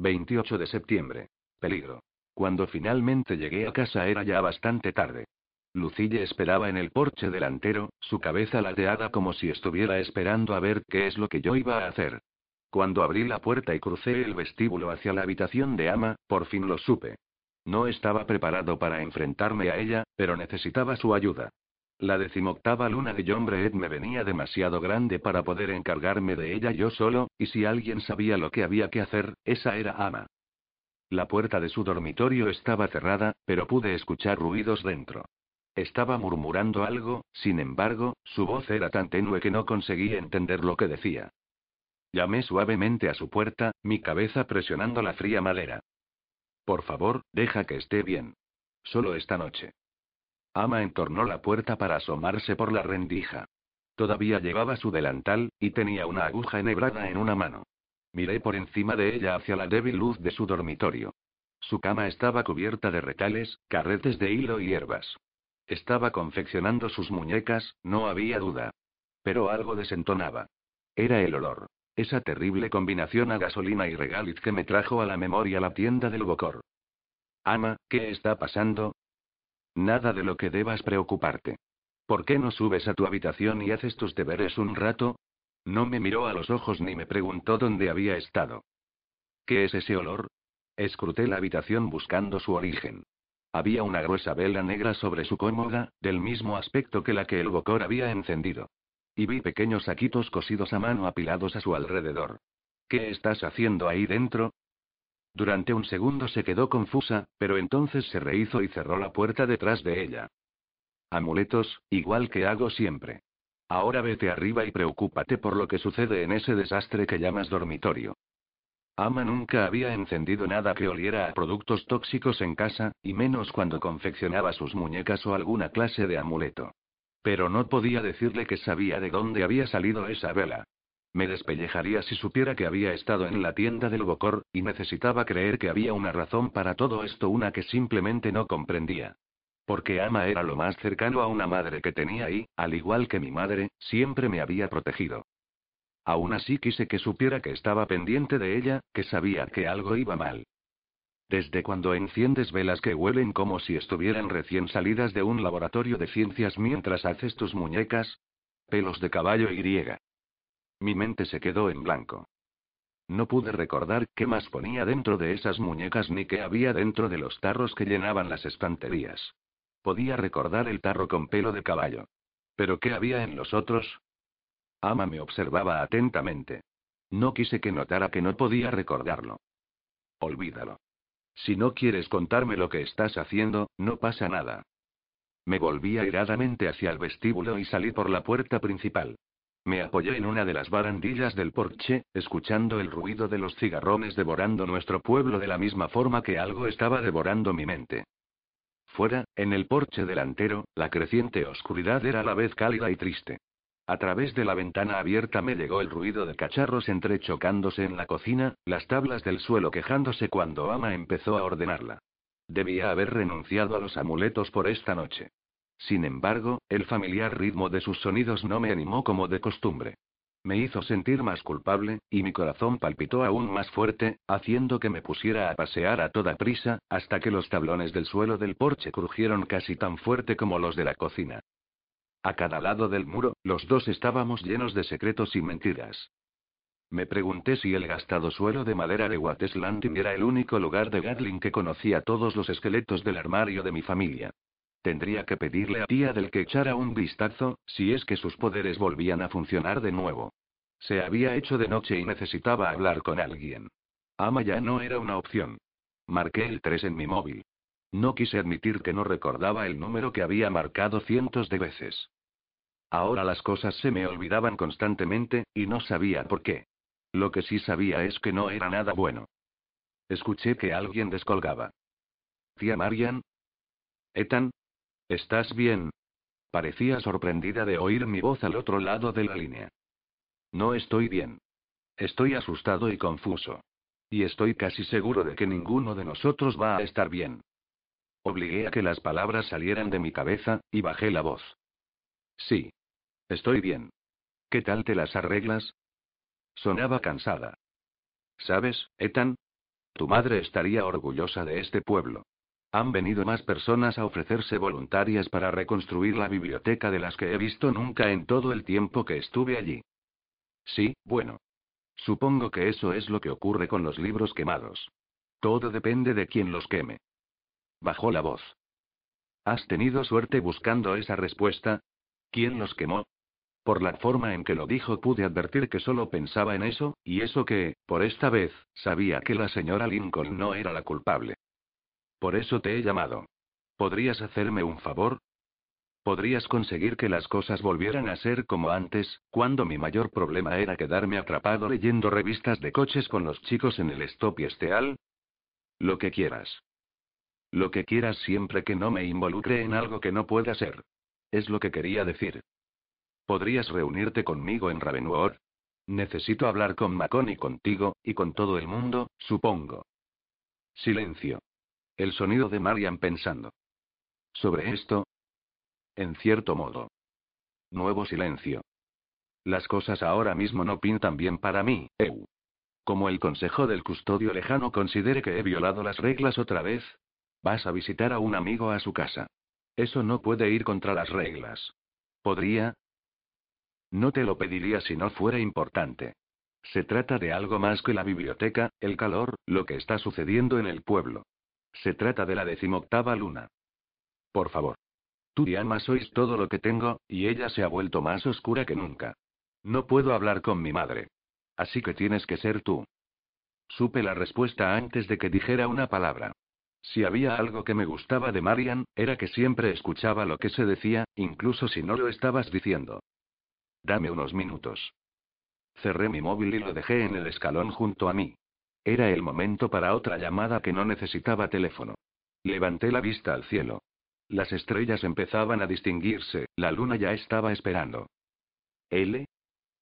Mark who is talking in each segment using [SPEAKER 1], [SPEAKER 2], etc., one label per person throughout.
[SPEAKER 1] 28 de septiembre. Peligro. Cuando finalmente llegué a casa era ya bastante tarde. Lucille esperaba en el porche delantero, su cabeza lateada como si estuviera esperando a ver qué es lo que yo iba a hacer. Cuando abrí la puerta y crucé el vestíbulo hacia la habitación de ama, por fin lo supe. No estaba preparado para enfrentarme a ella, pero necesitaba su ayuda. La decimoctava luna de Breed me venía demasiado grande para poder encargarme de ella yo solo, y si alguien sabía lo que había que hacer, esa era Ama. La puerta de su dormitorio estaba cerrada, pero pude escuchar ruidos dentro. Estaba murmurando algo, sin embargo, su voz era tan tenue que no conseguí entender lo que decía. Llamé suavemente a su puerta, mi cabeza presionando la fría madera. Por favor, deja que esté bien. Solo esta noche. Ama entornó la puerta para asomarse por la rendija. Todavía llevaba su delantal, y tenía una aguja enhebrada en una mano. Miré por encima de ella hacia la débil luz de su dormitorio. Su cama estaba cubierta de retales, carretes de hilo y hierbas. Estaba confeccionando sus muñecas, no había duda. Pero algo desentonaba. Era el olor. Esa terrible combinación a gasolina y regaliz que me trajo a la memoria la tienda del Bocor. Ama, ¿qué está pasando? Nada de lo que debas preocuparte. ¿Por qué no subes a tu habitación y haces tus deberes un rato? No me miró a los ojos ni me preguntó dónde había estado. ¿Qué es ese olor? Escruté la habitación buscando su origen. Había una gruesa vela negra sobre su cómoda, del mismo aspecto que la que el Bocor había encendido. Y vi pequeños saquitos cosidos a mano apilados a su alrededor. ¿Qué estás haciendo ahí dentro? Durante un segundo se quedó confusa, pero entonces se rehizo y cerró la puerta detrás de ella. Amuletos, igual que hago siempre. Ahora vete arriba y preocúpate por lo que sucede en ese desastre que llamas dormitorio. Ama nunca había encendido nada que oliera a productos tóxicos en casa, y menos cuando confeccionaba sus muñecas o alguna clase de amuleto. Pero no podía decirle que sabía de dónde había salido esa vela. Me despellejaría si supiera que había estado en la tienda del Bocor, y necesitaba creer que había una razón para todo esto, una que simplemente no comprendía. Porque Ama era lo más cercano a una madre que tenía y, al igual que mi madre, siempre me había protegido. Aún así quise que supiera que estaba pendiente de ella, que sabía que algo iba mal. Desde cuando enciendes velas que huelen como si estuvieran recién salidas de un laboratorio de ciencias mientras haces tus muñecas. Pelos de caballo y griega. Mi mente se quedó en blanco. No pude recordar qué más ponía dentro de esas muñecas ni qué había dentro de los tarros que llenaban las estanterías. Podía recordar el tarro con pelo de caballo. ¿Pero qué había en los otros? Ama me observaba atentamente. No quise que notara que no podía recordarlo. Olvídalo. Si no quieres contarme lo que estás haciendo, no pasa nada. Me volví airadamente hacia el vestíbulo y salí por la puerta principal. Me apoyé en una de las barandillas del porche, escuchando el ruido de los cigarrones devorando nuestro pueblo de la misma forma que algo estaba devorando mi mente. Fuera, en el porche delantero, la creciente oscuridad era a la vez cálida y triste. A través de la ventana abierta me llegó el ruido de cacharros entrechocándose en la cocina, las tablas del suelo quejándose cuando Ama empezó a ordenarla. Debía haber renunciado a los amuletos por esta noche. Sin embargo, el familiar ritmo de sus sonidos no me animó como de costumbre. Me hizo sentir más culpable, y mi corazón palpitó aún más fuerte, haciendo que me pusiera a pasear a toda prisa, hasta que los tablones del suelo del porche crujieron casi tan fuerte como los de la cocina. A cada lado del muro, los dos estábamos llenos de secretos y mentiras. Me pregunté si el gastado suelo de madera de Watt's Landing era el único lugar de Gatling que conocía todos los esqueletos del armario de mi familia. Tendría que pedirle a tía del que echara un vistazo, si es que sus poderes volvían a funcionar de nuevo. Se había hecho de noche y necesitaba hablar con alguien. Ama ya no era una opción. Marqué el 3 en mi móvil. No quise admitir que no recordaba el número que había marcado cientos de veces. Ahora las cosas se me olvidaban constantemente, y no sabía por qué. Lo que sí sabía es que no era nada bueno. Escuché que alguien descolgaba. Tía Marian. Ethan. ¿Estás bien? Parecía sorprendida de oír mi voz al otro lado de la línea. No estoy bien. Estoy asustado y confuso. Y estoy casi seguro de que ninguno de nosotros va a estar bien. Obligué a que las palabras salieran de mi cabeza, y bajé la voz. Sí. Estoy bien. ¿Qué tal te las arreglas? Sonaba cansada. ¿Sabes, Ethan? Tu madre estaría orgullosa de este pueblo. Han venido más personas a ofrecerse voluntarias para reconstruir la biblioteca de las que he visto nunca en todo el tiempo que estuve allí. Sí, bueno. Supongo que eso es lo que ocurre con los libros quemados. Todo depende de quién los queme. Bajó la voz. ¿Has tenido suerte buscando esa respuesta? ¿Quién los quemó? Por la forma en que lo dijo pude advertir que solo pensaba en eso, y eso que, por esta vez, sabía que la señora Lincoln no era la culpable. Por eso te he llamado. ¿Podrías hacerme un favor? ¿Podrías conseguir que las cosas volvieran a ser como antes, cuando mi mayor problema era quedarme atrapado leyendo revistas de coches con los chicos en el stop y esteal? Lo que quieras. Lo que quieras siempre que no me involucre en algo que no pueda ser. Es lo que quería decir. ¿Podrías reunirte conmigo en Ravenwood? Necesito hablar con Macon y contigo, y con todo el mundo, supongo. Silencio. El sonido de Marian pensando. ¿Sobre esto? En cierto modo. Nuevo silencio. Las cosas ahora mismo no pintan bien para mí, Eu. Como el consejo del custodio lejano considere que he violado las reglas otra vez, vas a visitar a un amigo a su casa. Eso no puede ir contra las reglas. ¿Podría? No te lo pediría si no fuera importante. Se trata de algo más que la biblioteca, el calor, lo que está sucediendo en el pueblo. Se trata de la decimoctava luna. Por favor. Tú y Ama sois todo lo que tengo, y ella se ha vuelto más oscura que nunca. No puedo hablar con mi madre. Así que tienes que ser tú. Supe la respuesta antes de que dijera una palabra. Si había algo que me gustaba de Marian, era que siempre escuchaba lo que se decía, incluso si no lo estabas diciendo. Dame unos minutos. Cerré mi móvil y lo dejé en el escalón junto a mí. Era el momento para otra llamada que no necesitaba teléfono. Levanté la vista al cielo. Las estrellas empezaban a distinguirse, la luna ya estaba esperando. ¿L?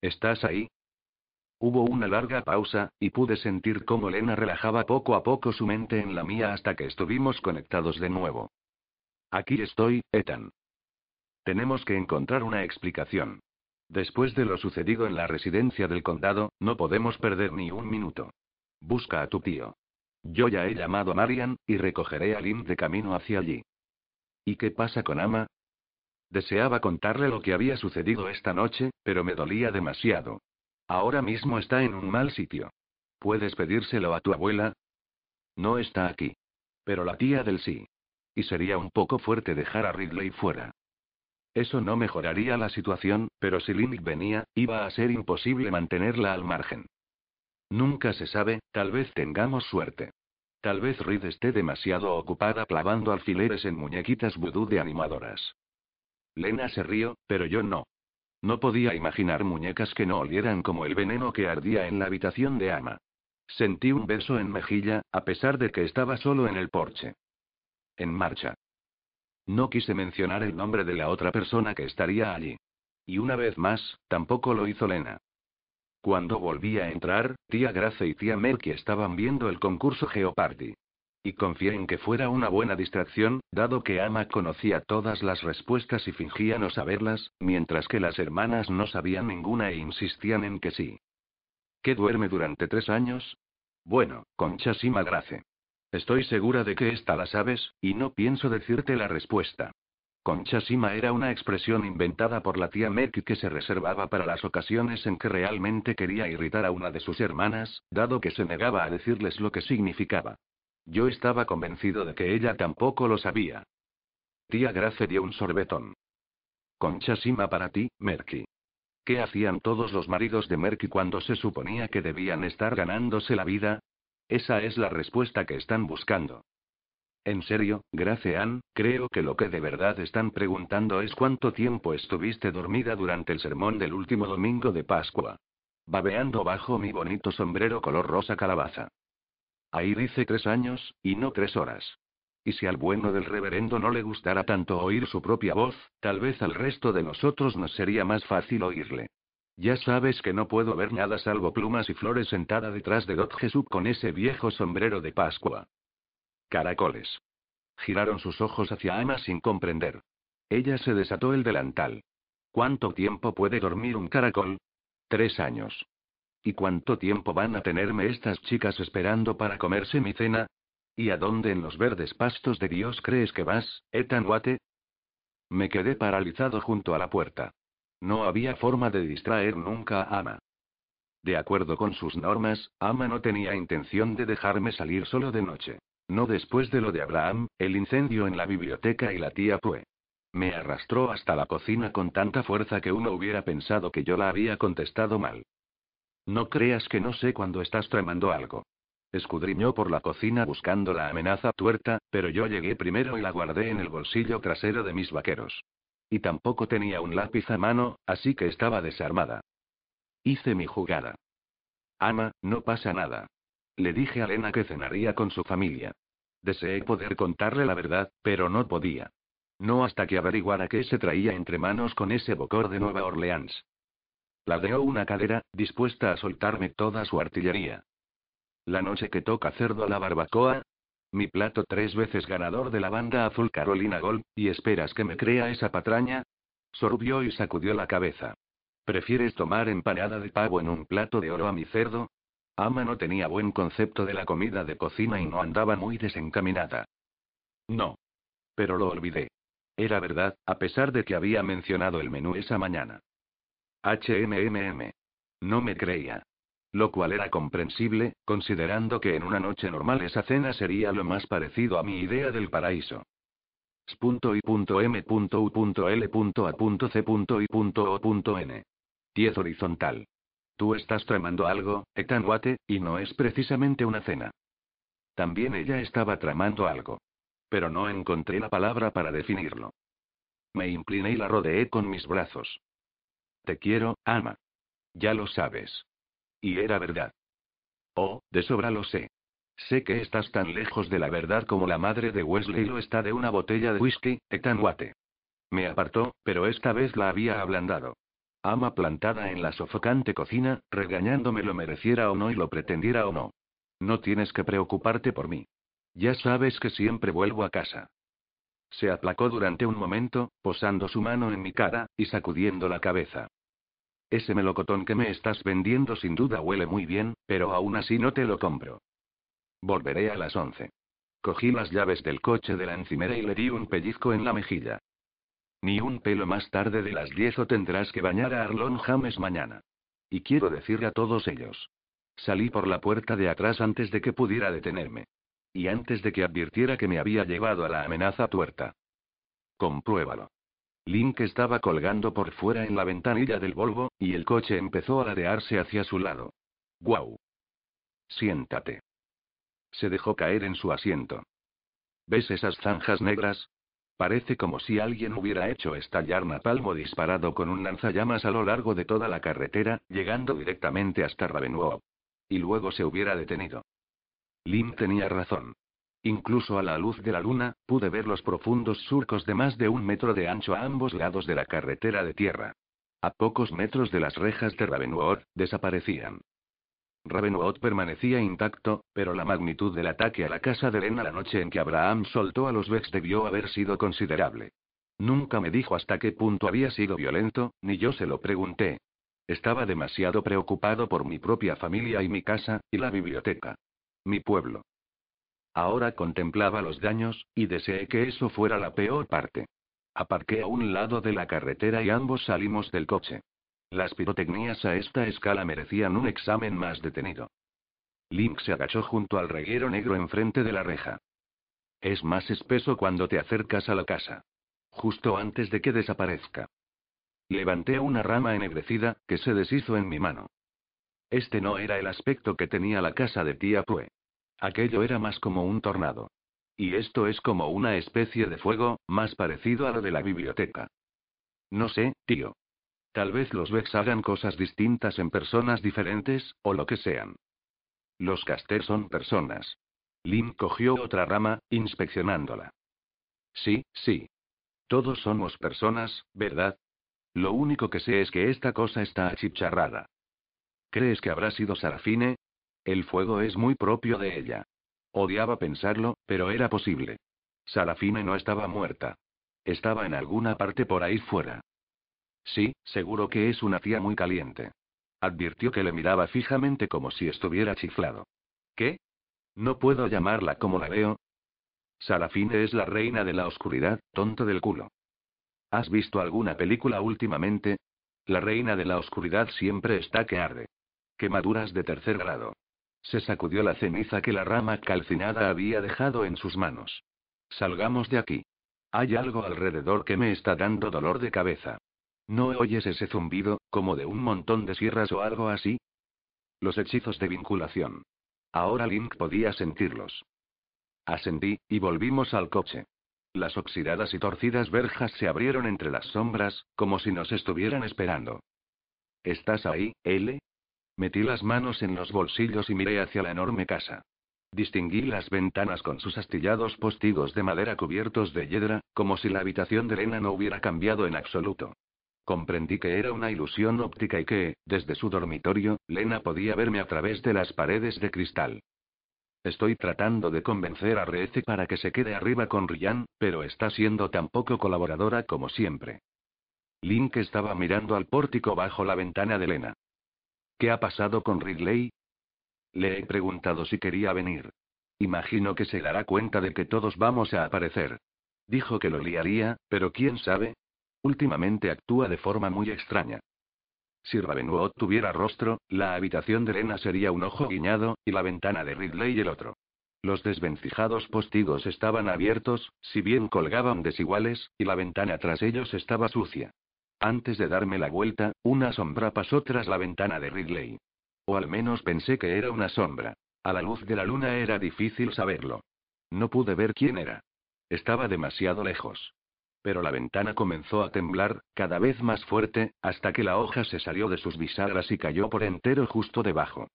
[SPEAKER 1] ¿Estás ahí? Hubo una larga pausa, y pude sentir cómo Lena relajaba poco a poco su mente en la mía hasta que estuvimos conectados de nuevo. Aquí estoy, Ethan. Tenemos que encontrar una explicación. Después de lo sucedido en la residencia del condado, no podemos perder ni un minuto. Busca a tu tío. Yo ya he llamado a Marian, y recogeré a Lynn de camino hacia allí. ¿Y qué pasa con Ama? Deseaba contarle lo que había sucedido esta noche, pero me dolía demasiado. Ahora mismo está en un mal sitio. ¿Puedes pedírselo a tu abuela? No está aquí. Pero la tía del sí. Y sería un poco fuerte dejar a Ridley fuera. Eso no mejoraría la situación, pero si Lynn venía, iba a ser imposible mantenerla al margen. Nunca se sabe, tal vez tengamos suerte. Tal vez Reed esté demasiado ocupada clavando alfileres en muñequitas vudú de animadoras. Lena se rió, pero yo no. No podía imaginar muñecas que no olieran como el veneno que ardía en la habitación de Ama. Sentí un beso en mejilla, a pesar de que estaba solo en el porche. En marcha. No quise mencionar el nombre de la otra persona que estaría allí. Y una vez más, tampoco lo hizo Lena. Cuando volví a entrar, tía Grace y tía Melky estaban viendo el concurso Geopardy. Y confié en que fuera una buena distracción, dado que Ama conocía todas las respuestas y fingía no saberlas, mientras que las hermanas no sabían ninguna e insistían en que sí. ¿Qué duerme durante tres años? Bueno, Concha Sima Grace. Estoy segura de que esta la sabes, y no pienso decirte la respuesta. Concha Sima era una expresión inventada por la tía Meki que se reservaba para las ocasiones en que realmente quería irritar a una de sus hermanas, dado que se negaba a decirles lo que significaba. Yo estaba convencido de que ella tampoco lo sabía. Tía Grace dio un sorbetón. Concha Sima para ti, Merky. ¿Qué hacían todos los maridos de Merky cuando se suponía que debían estar ganándose la vida? Esa es la respuesta que están buscando. En serio, Gracean, creo que lo que de verdad están preguntando es cuánto tiempo estuviste dormida durante el sermón del último domingo de Pascua. Babeando bajo mi bonito sombrero color rosa calabaza. Ahí dice tres años, y no tres horas. Y si al bueno del reverendo no le gustara tanto oír su propia voz, tal vez al resto de nosotros nos sería más fácil oírle. Ya sabes que no puedo ver nada salvo plumas y flores sentada detrás de Dot Jesús con ese viejo sombrero de Pascua. Caracoles. Giraron sus ojos hacia Ama sin comprender. Ella se desató el delantal. ¿Cuánto tiempo puede dormir un caracol? Tres años. ¿Y cuánto tiempo van a tenerme estas chicas esperando para comerse mi cena? ¿Y a dónde en los verdes pastos de Dios crees que vas, Ethan Wate? Me quedé paralizado junto a la puerta. No había forma de distraer nunca a Ama. De acuerdo con sus normas, Ama no tenía intención de dejarme salir solo de noche. No después de lo de Abraham, el incendio en la biblioteca y la tía Pue. Me arrastró hasta la cocina con tanta fuerza que uno hubiera pensado que yo la había contestado mal. No creas que no sé cuando estás tramando algo. Escudriñó por la cocina buscando la amenaza tuerta, pero yo llegué primero y la guardé en el bolsillo trasero de mis vaqueros. Y tampoco tenía un lápiz a mano, así que estaba desarmada. Hice mi jugada. Ama, no pasa nada. Le dije a Lena que cenaría con su familia. Deseé poder contarle la verdad, pero no podía. No hasta que averiguara qué se traía entre manos con ese bocor de Nueva Orleans. Ladeó una cadera, dispuesta a soltarme toda su artillería. La noche que toca cerdo a la barbacoa. Mi plato tres veces ganador de la banda azul Carolina Gold, ¿y esperas que me crea esa patraña? Sorbió y sacudió la cabeza. ¿Prefieres tomar empanada de pavo en un plato de oro a mi cerdo? Ama no tenía buen concepto de la comida de cocina y no andaba muy desencaminada. No. Pero lo olvidé. Era verdad, a pesar de que había mencionado el menú esa mañana. HMMM. No me creía. Lo cual era comprensible, considerando que en una noche normal esa cena sería lo más parecido a mi idea del paraíso. S.I.M.U.L.A.C.O.N. 10 horizontal. Tú estás tramando algo, Etanwate, y no es precisamente una cena. También ella estaba tramando algo. Pero no encontré la palabra para definirlo. Me incliné y la rodeé con mis brazos. Te quiero, Ama. Ya lo sabes. Y era verdad. Oh, de sobra lo sé. Sé que estás tan lejos de la verdad como la madre de Wesley lo está de una botella de whisky, Etanwate. Me apartó, pero esta vez la había ablandado. Ama plantada en la sofocante cocina, regañándome lo mereciera o no y lo pretendiera o no. No tienes que preocuparte por mí. Ya sabes que siempre vuelvo a casa. Se aplacó durante un momento, posando su mano en mi cara, y sacudiendo la cabeza. Ese melocotón que me estás vendiendo sin duda huele muy bien, pero aún así no te lo compro. Volveré a las once. Cogí las llaves del coche de la encimera y le di un pellizco en la mejilla. Ni un pelo más tarde de las diez o tendrás que bañar a Arlon James mañana. Y quiero decirle a todos ellos. Salí por la puerta de atrás antes de que pudiera detenerme. Y antes de que advirtiera que me había llevado a la amenaza tuerta. Compruébalo. Link estaba colgando por fuera en la ventanilla del Volvo, y el coche empezó a ladearse hacia su lado. ¡Guau! Siéntate. Se dejó caer en su asiento. ¿Ves esas zanjas negras? Parece como si alguien hubiera hecho estallar napalmo disparado con un lanzallamas a lo largo de toda la carretera, llegando directamente hasta Ravenwood. Y luego se hubiera detenido. Lim tenía razón. Incluso a la luz de la luna, pude ver los profundos surcos de más de un metro de ancho a ambos lados de la carretera de tierra. A pocos metros de las rejas de Ravenwood, desaparecían. Ravenwood permanecía intacto, pero la magnitud del ataque a la casa de Lena la noche en que Abraham soltó a los Becks debió haber sido considerable. Nunca me dijo hasta qué punto había sido violento, ni yo se lo pregunté. Estaba demasiado preocupado por mi propia familia y mi casa, y la biblioteca. Mi pueblo. Ahora contemplaba los daños, y deseé que eso fuera la peor parte. Aparqué a un lado de la carretera y ambos salimos del coche. Las pirotecnías a esta escala merecían un examen más detenido. Link se agachó junto al reguero negro enfrente de la reja. Es más espeso cuando te acercas a la casa. Justo antes de que desaparezca. Levanté una rama ennegrecida, que se deshizo en mi mano. Este no era el aspecto que tenía la casa de tía Pue. Aquello era más como un tornado. Y esto es como una especie de fuego, más parecido a lo de la biblioteca. No sé, tío. Tal vez los Vex hagan cosas distintas en personas diferentes, o lo que sean. Los Caster son personas. Lim cogió otra rama, inspeccionándola. Sí, sí. Todos somos personas, ¿verdad? Lo único que sé es que esta cosa está achicharrada. ¿Crees que habrá sido Sarafine? El fuego es muy propio de ella. Odiaba pensarlo, pero era posible. Sarafine no estaba muerta. Estaba en alguna parte por ahí fuera. Sí, seguro que es una tía muy caliente. Advirtió que le miraba fijamente como si estuviera chiflado. ¿Qué? No puedo llamarla como la veo. Sarafine es la reina de la oscuridad, tonto del culo. ¿Has visto alguna película últimamente? La reina de la oscuridad siempre está que arde. Quemaduras de tercer grado. Se sacudió la ceniza que la rama calcinada había dejado en sus manos. Salgamos de aquí. Hay algo alrededor que me está dando dolor de cabeza. ¿No oyes ese zumbido, como de un montón de sierras o algo así? Los hechizos de vinculación. Ahora Link podía sentirlos. Ascendí, y volvimos al coche. Las oxidadas y torcidas verjas se abrieron entre las sombras, como si nos estuvieran esperando. ¿Estás ahí, L? Metí las manos en los bolsillos y miré hacia la enorme casa. Distinguí las ventanas con sus astillados postigos de madera cubiertos de hiedra, como si la habitación de Lena no hubiera cambiado en absoluto. Comprendí que era una ilusión óptica y que, desde su dormitorio, Lena podía verme a través de las paredes de cristal. Estoy tratando de convencer a Reece para que se quede arriba con Ryan, pero está siendo tan poco colaboradora como siempre. Link estaba mirando al pórtico bajo la ventana de Lena. ¿Qué ha pasado con Ridley? Le he preguntado si quería venir. Imagino que se dará cuenta de que todos vamos a aparecer. Dijo que lo liaría, pero quién sabe. Últimamente actúa de forma muy extraña. Si Ravenwood tuviera rostro, la habitación de Lena sería un ojo guiñado, y la ventana de Ridley el otro. Los desvencijados postigos estaban abiertos, si bien colgaban desiguales, y la ventana tras ellos estaba sucia. Antes de darme la vuelta, una sombra pasó tras la ventana de Ridley. O al menos pensé que era una sombra. A la luz de la luna era difícil saberlo. No pude ver quién era. Estaba demasiado lejos. Pero la ventana comenzó a temblar, cada vez más fuerte, hasta que la hoja se salió de sus bisagras y cayó por entero justo debajo.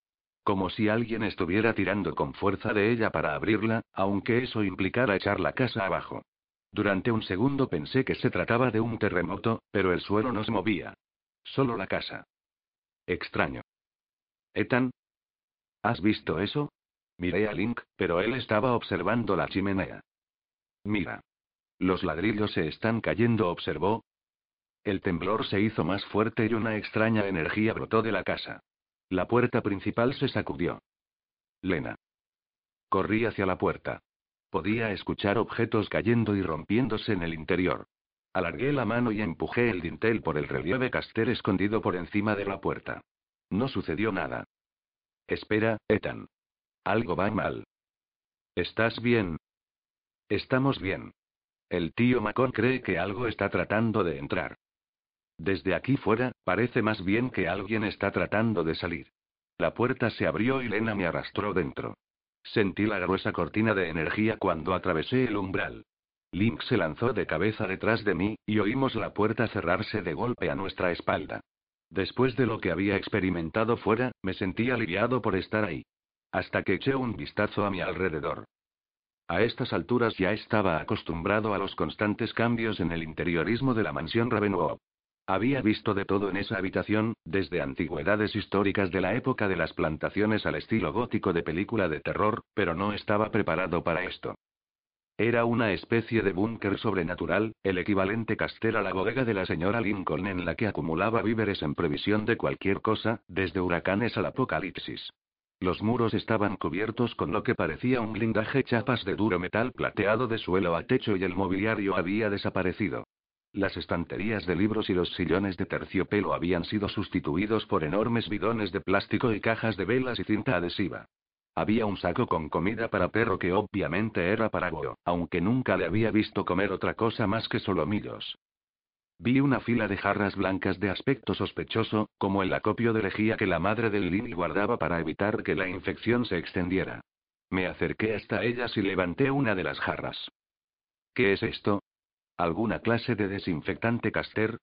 [SPEAKER 1] Como si alguien estuviera tirando con fuerza de ella para abrirla, aunque eso implicara echar la casa abajo. Durante un segundo pensé que se trataba de un terremoto, pero el suelo no se movía. Solo la casa. Extraño. Ethan. ¿Has visto eso? Miré a Link, pero él estaba observando la chimenea. Mira. Los ladrillos se están cayendo, observó. El temblor se hizo más fuerte y una extraña energía brotó de la casa. La puerta principal se sacudió. Lena. Corrí hacia la puerta. Podía escuchar objetos cayendo y rompiéndose en el interior. Alargué la mano y empujé el dintel por el relieve caster escondido por encima de la puerta. No sucedió nada. Espera, Ethan. Algo va mal. ¿Estás bien? Estamos bien. El tío Macon cree que algo está tratando de entrar. Desde aquí fuera, parece más bien que alguien está tratando de salir. La puerta se abrió y Lena me arrastró dentro. Sentí la gruesa cortina de energía cuando atravesé el umbral. Link se lanzó de cabeza detrás de mí, y oímos la puerta cerrarse de golpe a nuestra espalda. Después de lo que había experimentado fuera, me sentí aliviado por estar ahí. Hasta que eché un vistazo a mi alrededor. A estas alturas ya estaba acostumbrado a los constantes cambios en el interiorismo de la mansión Ravenwood. Había visto de todo en esa habitación, desde antigüedades históricas de la época de las plantaciones al estilo gótico de película de terror, pero no estaba preparado para esto. Era una especie de búnker sobrenatural, el equivalente caster a la bodega de la señora Lincoln en la que acumulaba víveres en previsión de cualquier cosa, desde huracanes al apocalipsis. Los muros estaban cubiertos con lo que parecía un blindaje chapas de duro metal plateado de suelo a techo y el mobiliario había desaparecido. Las estanterías de libros y los sillones de terciopelo habían sido sustituidos por enormes bidones de plástico y cajas de velas y cinta adhesiva. Había un saco con comida para perro que obviamente era para Go, aunque nunca le había visto comer otra cosa más que solomillos. Vi una fila de jarras blancas de aspecto sospechoso, como el acopio de lejía que la madre del Lily guardaba para evitar que la infección se extendiera. Me acerqué hasta ellas y levanté una de las jarras. ¿Qué es esto? ¿Alguna clase de desinfectante caster?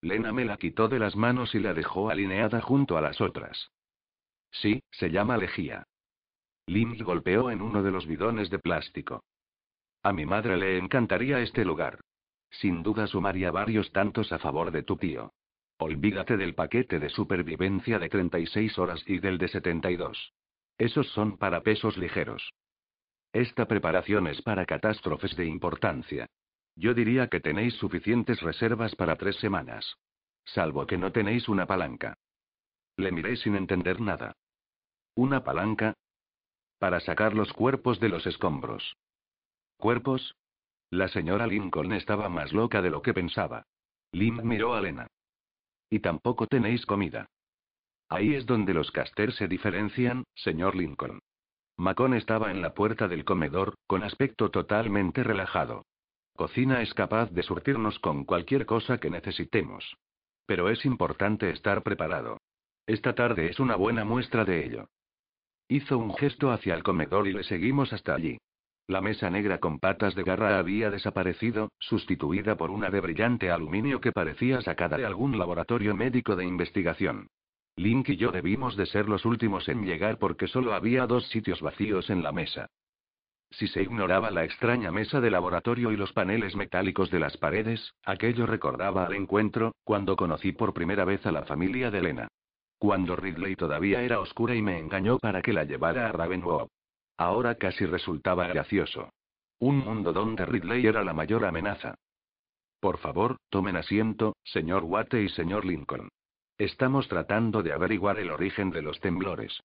[SPEAKER 1] Lena me la quitó de las manos y la dejó alineada junto a las otras. Sí, se llama lejía. Lim golpeó en uno de los bidones de plástico. A mi madre le encantaría este lugar. Sin duda sumaría varios tantos a favor de tu tío. Olvídate del paquete de supervivencia de 36 horas y del de 72. Esos son para pesos ligeros. Esta preparación es para catástrofes de importancia. Yo diría que tenéis suficientes reservas para tres semanas. Salvo que no tenéis una palanca. Le miré sin entender nada. ¿Una palanca? Para sacar los cuerpos de los escombros. ¿Cuerpos? La señora Lincoln estaba más loca de lo que pensaba. Lim miró a Lena. Y tampoco tenéis comida. Ahí es donde los Caster se diferencian, señor Lincoln. Macon estaba en la puerta del comedor, con aspecto totalmente relajado. Cocina es capaz de surtirnos con cualquier cosa que necesitemos. Pero es importante estar preparado. Esta tarde es una buena muestra de ello. Hizo un gesto hacia el comedor y le seguimos hasta allí. La mesa negra con patas de garra había desaparecido, sustituida por una de brillante aluminio que parecía sacada de algún laboratorio médico de investigación. Link y yo debimos de ser los últimos en llegar porque solo había dos sitios vacíos en la mesa. Si se ignoraba la extraña mesa de laboratorio y los paneles metálicos de las paredes, aquello recordaba al encuentro, cuando conocí por primera vez a la familia de Elena. Cuando Ridley todavía era oscura y me engañó para que la llevara a Ravenwood. Ahora casi resultaba gracioso. Un mundo donde Ridley era la mayor amenaza. Por favor, tomen asiento, señor Watte y señor Lincoln. Estamos tratando de averiguar el origen de los temblores.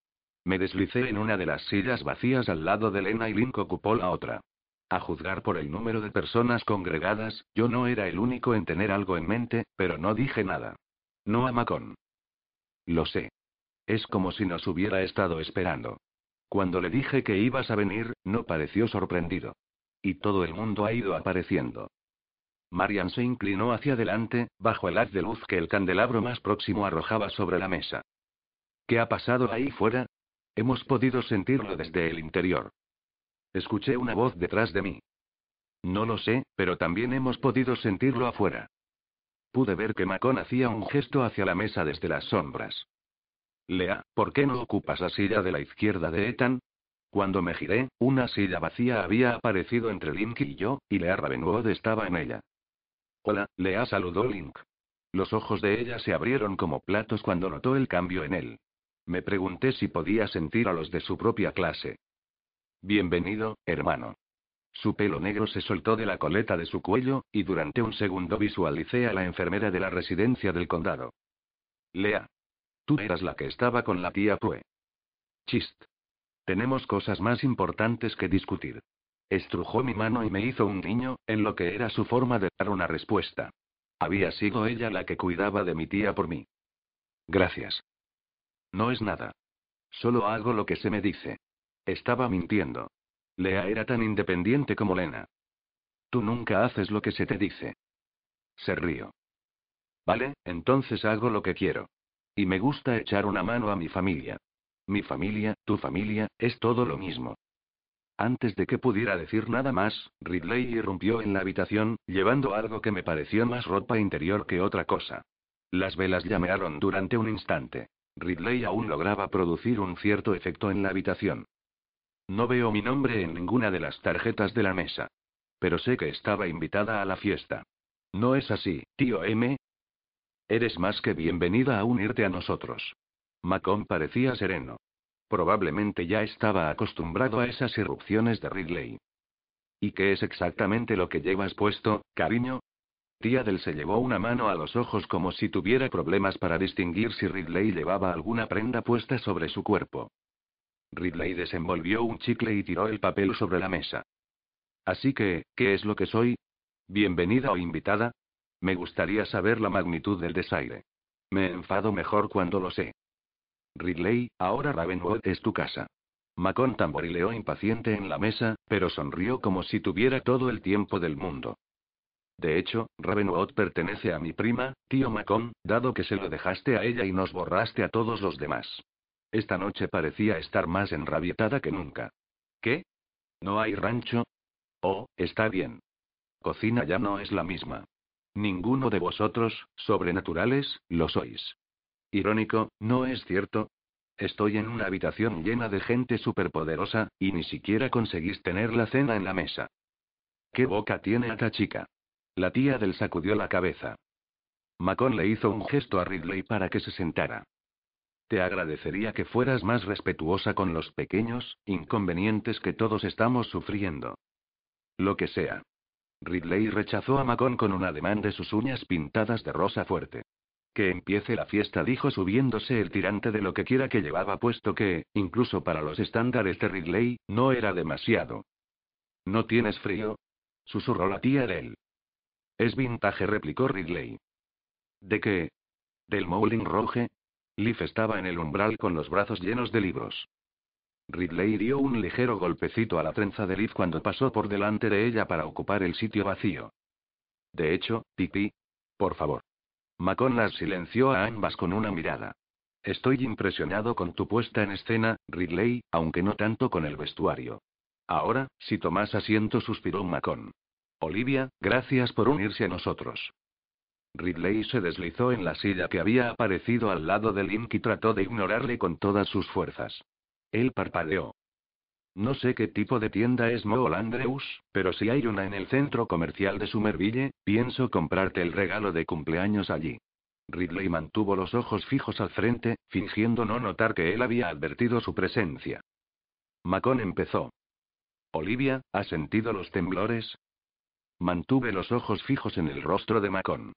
[SPEAKER 1] Me deslicé en una de las sillas vacías al lado de Lena y Link ocupó la otra. A juzgar por el número de personas congregadas, yo no era el único en tener algo en mente, pero no dije nada. No a Macon. Lo sé. Es como si nos hubiera estado esperando. Cuando le dije que ibas a venir, no pareció sorprendido. Y todo el mundo ha ido apareciendo. Marian se inclinó hacia adelante, bajo el haz de luz que el candelabro más próximo arrojaba sobre la mesa. ¿Qué ha pasado ahí fuera? Hemos podido sentirlo desde el interior. Escuché una voz detrás de mí. No lo sé, pero también hemos podido sentirlo afuera. Pude ver que Macon hacía un gesto hacia la mesa desde las sombras. Lea, ¿por qué no ocupas la silla de la izquierda de Ethan? Cuando me giré, una silla vacía había aparecido entre Link y yo, y Lea Ravenwood estaba en ella. Hola, Lea saludó Link. Los ojos de ella se abrieron como platos cuando notó el cambio en él. Me pregunté si podía sentir a los de su propia clase. Bienvenido, hermano. Su pelo negro se soltó de la coleta de su cuello, y durante un segundo visualicé a la enfermera de la residencia del condado. Lea. Tú eras la que estaba con la tía Pue. Chist. Tenemos cosas más importantes que discutir. Estrujó mi mano y me hizo un niño, en lo que era su forma de dar una respuesta. Había sido ella la que cuidaba de mi tía por mí. Gracias. No es nada. Solo hago lo que se me dice. Estaba mintiendo. Lea era tan independiente como Lena. Tú nunca haces lo que se te dice. Se río. Vale, entonces hago lo que quiero. Y me gusta echar una mano a mi familia. Mi familia, tu familia, es todo lo mismo. Antes de que pudiera decir nada más, Ridley irrumpió en la habitación, llevando algo que me pareció más ropa interior que otra cosa. Las velas llamearon durante un instante. Ridley aún lograba producir un cierto efecto en la habitación. No veo mi nombre en ninguna de las tarjetas de la mesa. Pero sé que estaba invitada a la fiesta. ¿No es así, tío M? Eres más que bienvenida a unirte a nosotros. Macon parecía sereno. Probablemente ya estaba acostumbrado a esas irrupciones de Ridley. ¿Y qué es exactamente lo que llevas puesto, cariño? Tía Del se llevó una mano a los ojos como si tuviera problemas para distinguir si Ridley llevaba alguna prenda puesta sobre su cuerpo. Ridley desenvolvió un chicle y tiró el papel sobre la mesa. Así que, ¿qué es lo que soy? ¿Bienvenida o invitada? Me gustaría saber la magnitud del desaire. Me enfado mejor cuando lo sé. Ridley, ahora Ravenwood es tu casa. Macon tamborileó impaciente en la mesa, pero sonrió como si tuviera todo el tiempo del mundo. De hecho, Ravenwood pertenece a mi prima, tío Macon, dado que se lo dejaste a ella y nos borraste a todos los demás. Esta noche parecía estar más enrabietada que nunca. ¿Qué? ¿No hay rancho? Oh, está bien. Cocina ya no es la misma. Ninguno de vosotros, sobrenaturales, lo sois. Irónico, ¿no es cierto? Estoy en una habitación llena de gente superpoderosa, y ni siquiera conseguís tener la cena en la mesa. ¿Qué boca tiene esta chica? La tía del sacudió la cabeza. Macon le hizo un gesto a Ridley para que se sentara. Te agradecería que fueras más respetuosa con los pequeños inconvenientes que todos estamos sufriendo. Lo que sea. Ridley rechazó a Macon con un ademán de sus uñas pintadas de rosa fuerte. Que empiece la fiesta, dijo subiéndose el tirante de lo que quiera que llevaba puesto que, incluso para los estándares de Ridley, no era demasiado. ¿No tienes frío? susurró la tía de él. Es vintage, replicó Ridley. ¿De qué? ¿Del Moulin Rouge? Leaf estaba en el umbral con los brazos llenos de libros. Ridley dio un ligero golpecito a la trenza de Leaf cuando pasó por delante de ella para ocupar el sitio vacío. De hecho, Pipi. Por favor. Macon las silenció a ambas con una mirada. Estoy impresionado con tu puesta en escena, Ridley, aunque no tanto con el vestuario. Ahora, si tomas asiento, suspiró Macon. Olivia, gracias por unirse a nosotros. Ridley se deslizó en la silla que había aparecido al lado de Link y trató de ignorarle con todas sus fuerzas. Él parpadeó. No sé qué tipo de tienda es Mall Andrews, pero si hay una en el centro comercial de Somerville, pienso comprarte el regalo de cumpleaños allí. Ridley mantuvo los ojos fijos al frente, fingiendo no notar que él había advertido su presencia. Macon empezó. Olivia, ¿has sentido los temblores? Mantuve los ojos fijos en el rostro de Macon.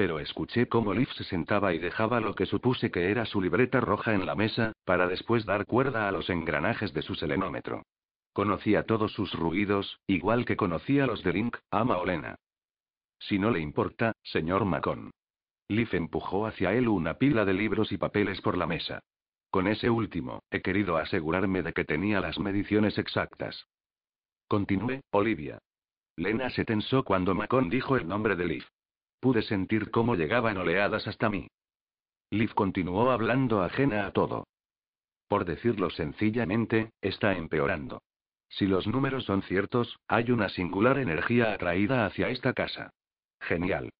[SPEAKER 1] Pero escuché cómo Liv se sentaba y dejaba lo que supuse que era su libreta roja en la mesa, para después dar cuerda a los engranajes de su selenómetro. Conocía todos sus ruidos, igual que conocía los de Link, Ama o Lena. Si no le importa, señor Macon. Liv empujó hacia él una pila de libros y papeles por la mesa. Con ese último, he querido asegurarme de que tenía las mediciones exactas. Continúe, Olivia. Lena se tensó cuando Macon dijo el nombre de Liv. Pude sentir cómo llegaban oleadas hasta mí. Liv continuó hablando ajena a todo. Por decirlo sencillamente, está empeorando. Si los números son ciertos, hay una singular energía atraída hacia esta casa. Genial.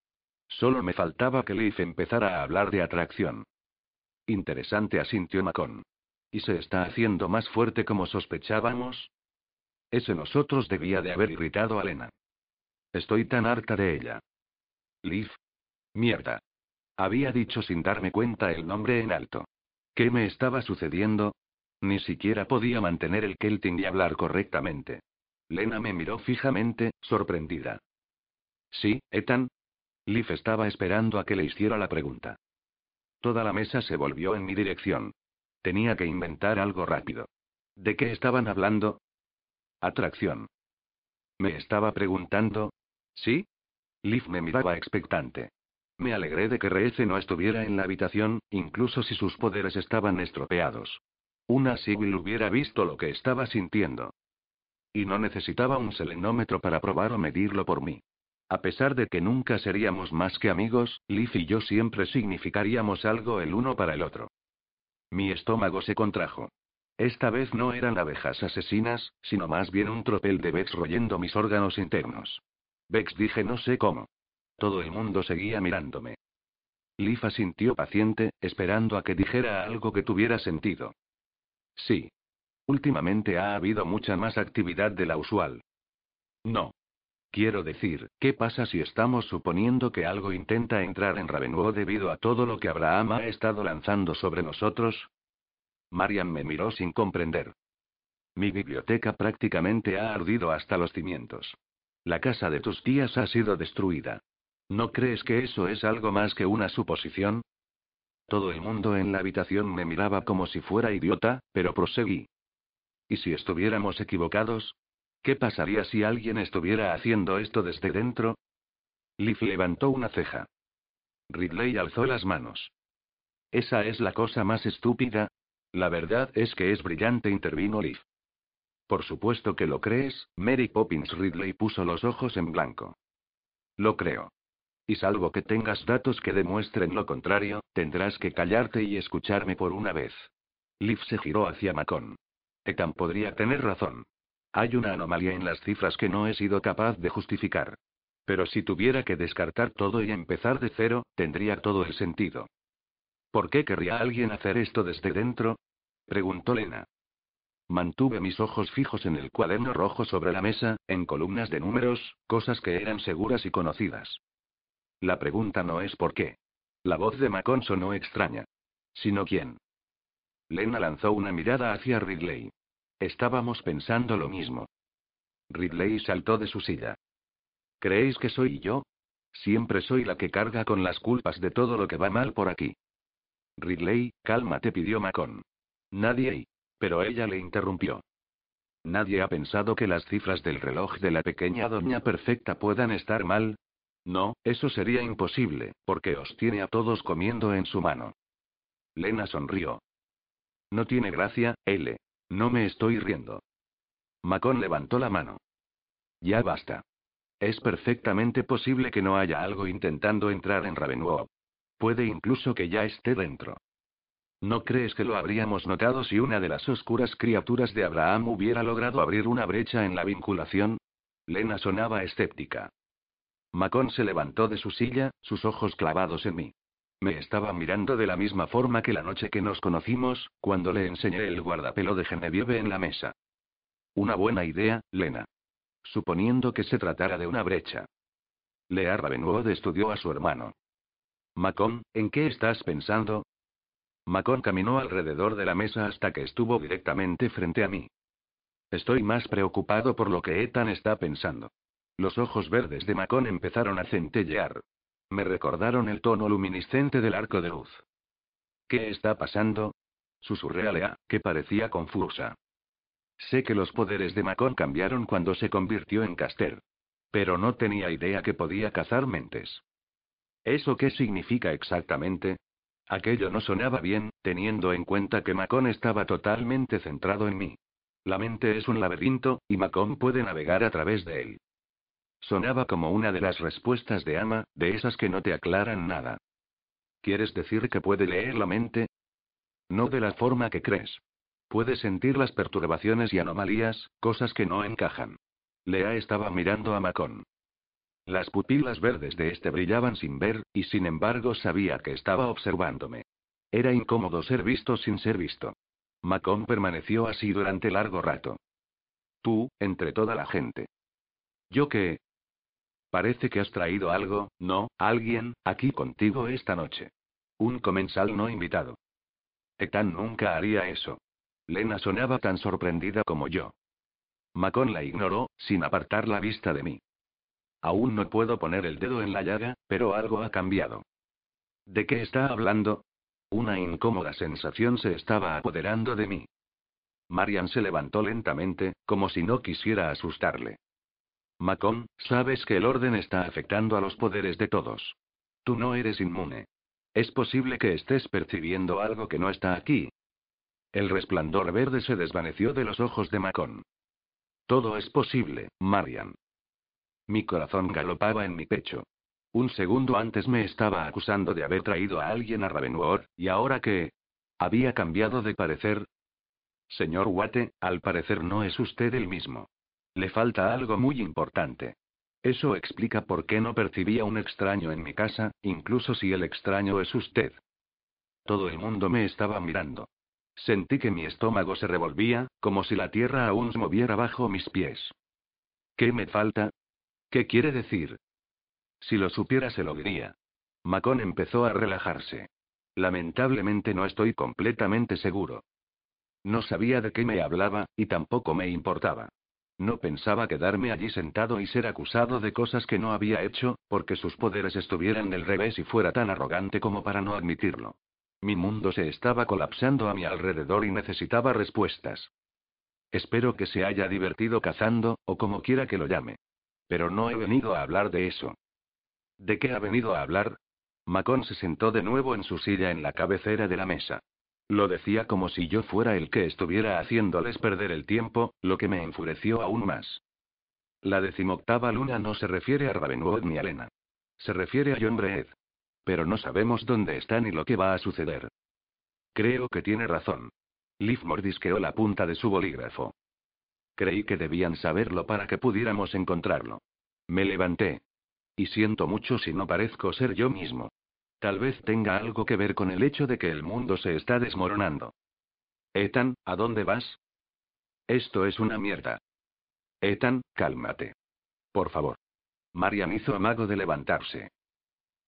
[SPEAKER 1] Solo me faltaba que Liv empezara a hablar de atracción. Interesante, asintió Macon. ¿Y se está haciendo más fuerte como sospechábamos? Ese nosotros debía de haber irritado a Lena. Estoy tan harta de ella. Liv. Mierda. Había dicho sin darme cuenta el nombre en alto. ¿Qué me estaba sucediendo? Ni siquiera podía mantener el kelting y hablar correctamente. Lena me miró fijamente, sorprendida. Sí, Ethan. Liv estaba esperando a que le hiciera la pregunta. Toda la mesa se volvió en mi dirección. Tenía que inventar algo rápido. ¿De qué estaban hablando? Atracción. Me estaba preguntando. ¿Sí? Liv me miraba expectante. Me alegré de que Reece no estuviera en la habitación, incluso si sus poderes estaban estropeados. Una Sibyl hubiera visto lo que estaba sintiendo. Y no necesitaba un selenómetro para probar o medirlo por mí. A pesar de que nunca seríamos más que amigos, Liv y yo siempre significaríamos algo el uno para el otro. Mi estómago se contrajo. Esta vez no eran abejas asesinas, sino más bien un tropel de Bex royendo mis órganos internos. Bex dije no sé cómo. Todo el mundo seguía mirándome. Lifa sintió paciente, esperando a que dijera algo que tuviera sentido. Sí. Últimamente ha habido mucha más actividad de la usual. No. Quiero decir, ¿qué pasa si estamos suponiendo que algo intenta entrar en Ravenwood debido a todo lo que Abraham ha estado lanzando sobre nosotros? Marian me miró sin comprender. Mi biblioteca prácticamente ha ardido hasta los cimientos. La casa de tus tías ha sido destruida. ¿No crees que eso es algo más que una suposición? Todo el mundo en la habitación me miraba como si fuera idiota, pero proseguí. ¿Y si estuviéramos equivocados? ¿Qué pasaría si alguien estuviera haciendo esto desde dentro? Liv levantó una ceja. Ridley alzó las manos. Esa es la cosa más estúpida. La verdad es que es brillante, intervino Liv. Por supuesto que lo crees, Mary Poppins Ridley puso los ojos en blanco. Lo creo. Y salvo que tengas datos que demuestren lo contrario, tendrás que callarte y escucharme por una vez. Liv se giró hacia Macon. Ethan podría tener razón. Hay una anomalía en las cifras que no he sido capaz de justificar. Pero si tuviera que descartar todo y empezar de cero, tendría todo el sentido. ¿Por qué querría alguien hacer esto desde dentro? preguntó Lena. Mantuve mis ojos fijos en el cuaderno rojo sobre la mesa, en columnas de números, cosas que eran seguras y conocidas. La pregunta no es por qué. La voz de Macon sonó extraña. Sino quién. Lena lanzó una mirada hacia Ridley. Estábamos pensando lo mismo. Ridley saltó de su silla. ¿Creéis que soy yo? Siempre soy la que carga con las culpas de todo lo que va mal por aquí. Ridley, cálmate, pidió Macon. Nadie. Pero ella le interrumpió. ¿Nadie ha pensado que las cifras del reloj de la pequeña doña perfecta puedan estar mal? No, eso sería imposible, porque os tiene a todos comiendo en su mano. Lena sonrió. No tiene gracia, L. No me estoy riendo. Macon levantó la mano. Ya basta. Es perfectamente posible que no haya algo intentando entrar en Ravenwood. Puede incluso que ya esté dentro. ¿No crees que lo habríamos notado si una de las oscuras criaturas de Abraham hubiera logrado abrir una brecha en la vinculación? Lena sonaba escéptica. Macon se levantó de su silla, sus ojos clavados en mí. Me estaba mirando de la misma forma que la noche que nos conocimos, cuando le enseñé el guardapelo de Genevieve en la mesa. Una buena idea, Lena. Suponiendo que se tratara de una brecha. Lea Ravenwood estudió a su hermano. Macon, ¿en qué estás pensando? Macon caminó alrededor de la mesa hasta que estuvo directamente frente a mí. Estoy más preocupado por lo que Ethan está pensando. Los ojos verdes de Macon empezaron a centellear. Me recordaron el tono luminiscente del arco de luz. ¿Qué está pasando? Susurré a Lea, que parecía confusa. Sé que los poderes de Macon cambiaron cuando se convirtió en Caster. Pero no tenía idea que podía cazar mentes. ¿Eso qué significa exactamente? Aquello no sonaba bien, teniendo en cuenta que Macon estaba totalmente centrado en mí. La mente es un laberinto, y Macon puede navegar a través de él. Sonaba como una de las respuestas de Ama, de esas que no te aclaran nada. ¿Quieres decir que puede leer la mente? No de la forma que crees. Puede sentir las perturbaciones y anomalías, cosas que no encajan. Lea estaba mirando a Macon. Las pupilas verdes de este brillaban sin ver, y sin embargo sabía que estaba observándome. Era incómodo ser visto sin ser visto. Macon permaneció así durante largo rato. Tú, entre toda la gente. ¿Yo qué? Parece que has traído algo, ¿no? Alguien, aquí contigo esta noche. Un comensal no invitado. Ethan nunca haría eso. Lena sonaba tan sorprendida como yo. Macon la ignoró, sin apartar la vista de mí. Aún no puedo poner el dedo en la llaga, pero algo ha cambiado. ¿De qué está hablando? Una incómoda sensación se estaba apoderando de mí. Marian se levantó lentamente, como si no quisiera asustarle. Macon, sabes que el orden está afectando a los poderes de todos. Tú no eres inmune. Es posible que estés percibiendo algo que no está aquí. El resplandor verde se desvaneció de los ojos de Macon. Todo es posible, Marian. Mi corazón galopaba en mi pecho. Un segundo antes me estaba acusando de haber traído a alguien a Ravenwood, y ahora que... ¿Había cambiado de parecer? Señor Watte, al parecer no es usted el mismo. Le falta algo muy importante. Eso explica por qué no percibía un extraño en mi casa, incluso si el extraño es usted. Todo el mundo me estaba mirando. Sentí que mi estómago se revolvía, como si la tierra aún se moviera bajo mis pies. ¿Qué me falta? ¿Qué quiere decir? Si lo supiera se lo diría. Macon empezó a relajarse. Lamentablemente no estoy completamente seguro. No sabía de qué me hablaba, y tampoco me importaba. No pensaba quedarme allí sentado y ser acusado de cosas que no había hecho, porque sus poderes estuvieran del revés y fuera tan arrogante como para no admitirlo. Mi mundo se estaba colapsando a mi alrededor y necesitaba respuestas. Espero que se haya divertido cazando, o como quiera que lo llame. Pero no he venido a hablar de eso. ¿De qué ha venido a hablar? Macon se sentó de nuevo en su silla en la cabecera de la mesa. Lo decía como si yo fuera el que estuviera haciéndoles perder el tiempo, lo que me enfureció aún más. La decimoctava luna no se refiere a Ravenwood ni a Lena. Se refiere a John Breed. Pero no sabemos dónde está ni lo que va a suceder. Creo que tiene razón. Liv mordisqueó la punta de su bolígrafo. Creí que debían saberlo para que pudiéramos encontrarlo. Me levanté. Y siento mucho si no parezco ser yo mismo. Tal vez tenga algo que ver con el hecho de que el mundo se está desmoronando. Ethan, ¿a dónde vas? Esto es una mierda. Ethan, cálmate. Por favor. Marian hizo amago de levantarse.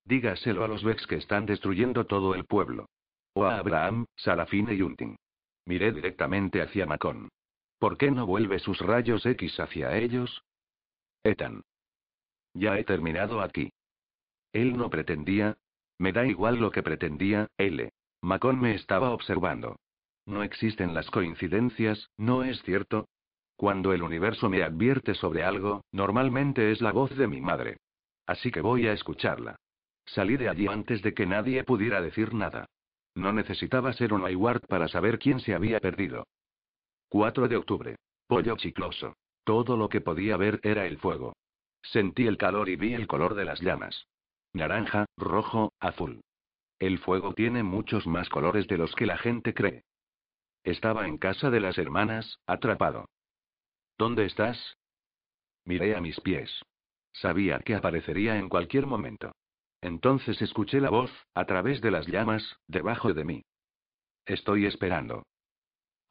[SPEAKER 1] Dígaselo a los Vex que están destruyendo todo el pueblo. O a Abraham, Sarafine y Unting. Miré directamente hacia Macon. ¿Por qué no vuelve sus rayos X hacia ellos? Ethan. Ya he terminado aquí. Él no pretendía. Me da igual lo que pretendía, L. Macon me estaba observando. No existen las coincidencias, ¿no es cierto? Cuando el universo me advierte sobre algo, normalmente es la voz de mi madre. Así que voy a escucharla. Salí de allí antes de que nadie pudiera decir nada. No necesitaba ser un Hayward para saber quién se había perdido. 4 de octubre. Pollo chicloso. Todo lo que podía ver era el fuego. Sentí el calor y vi el color de las llamas. Naranja, rojo, azul. El fuego tiene muchos más colores de los que la gente cree. Estaba en casa de las hermanas, atrapado. ¿Dónde estás? Miré a mis pies. Sabía que aparecería en cualquier momento. Entonces escuché la voz, a través de las llamas, debajo de mí. Estoy esperando.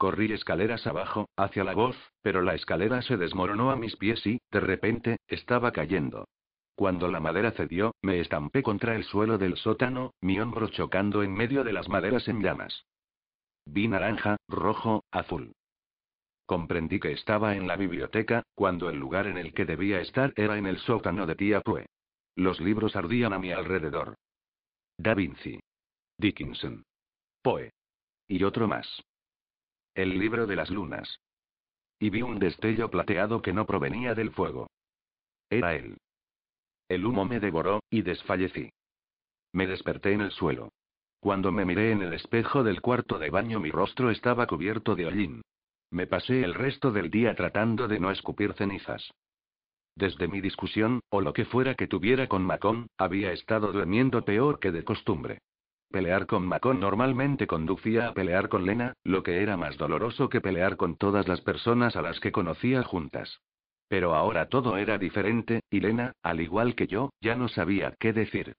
[SPEAKER 1] Corrí escaleras abajo, hacia la voz, pero la escalera se desmoronó a mis pies y, de repente, estaba cayendo. Cuando la madera cedió, me estampé contra el suelo del sótano, mi hombro chocando en medio de las maderas en llamas. Vi naranja, rojo, azul. Comprendí que estaba en la biblioteca, cuando el lugar en el que debía estar era en el sótano de tía Pue. Los libros ardían a mi alrededor. Da Vinci. Dickinson. Poe. Y otro más. El libro de las lunas. Y vi un destello plateado que no provenía del fuego. Era él. El humo me devoró, y desfallecí. Me desperté en el suelo. Cuando me miré en el espejo del cuarto de baño mi rostro estaba cubierto de hollín. Me pasé el resto del día tratando de no escupir cenizas. Desde mi discusión, o lo que fuera que tuviera con Macon, había estado durmiendo peor que de costumbre. Pelear con Macon normalmente conducía a pelear con Lena, lo que era más doloroso que pelear con todas las personas a las que conocía juntas. Pero ahora todo era diferente, y Lena, al igual que yo, ya no sabía qué decir.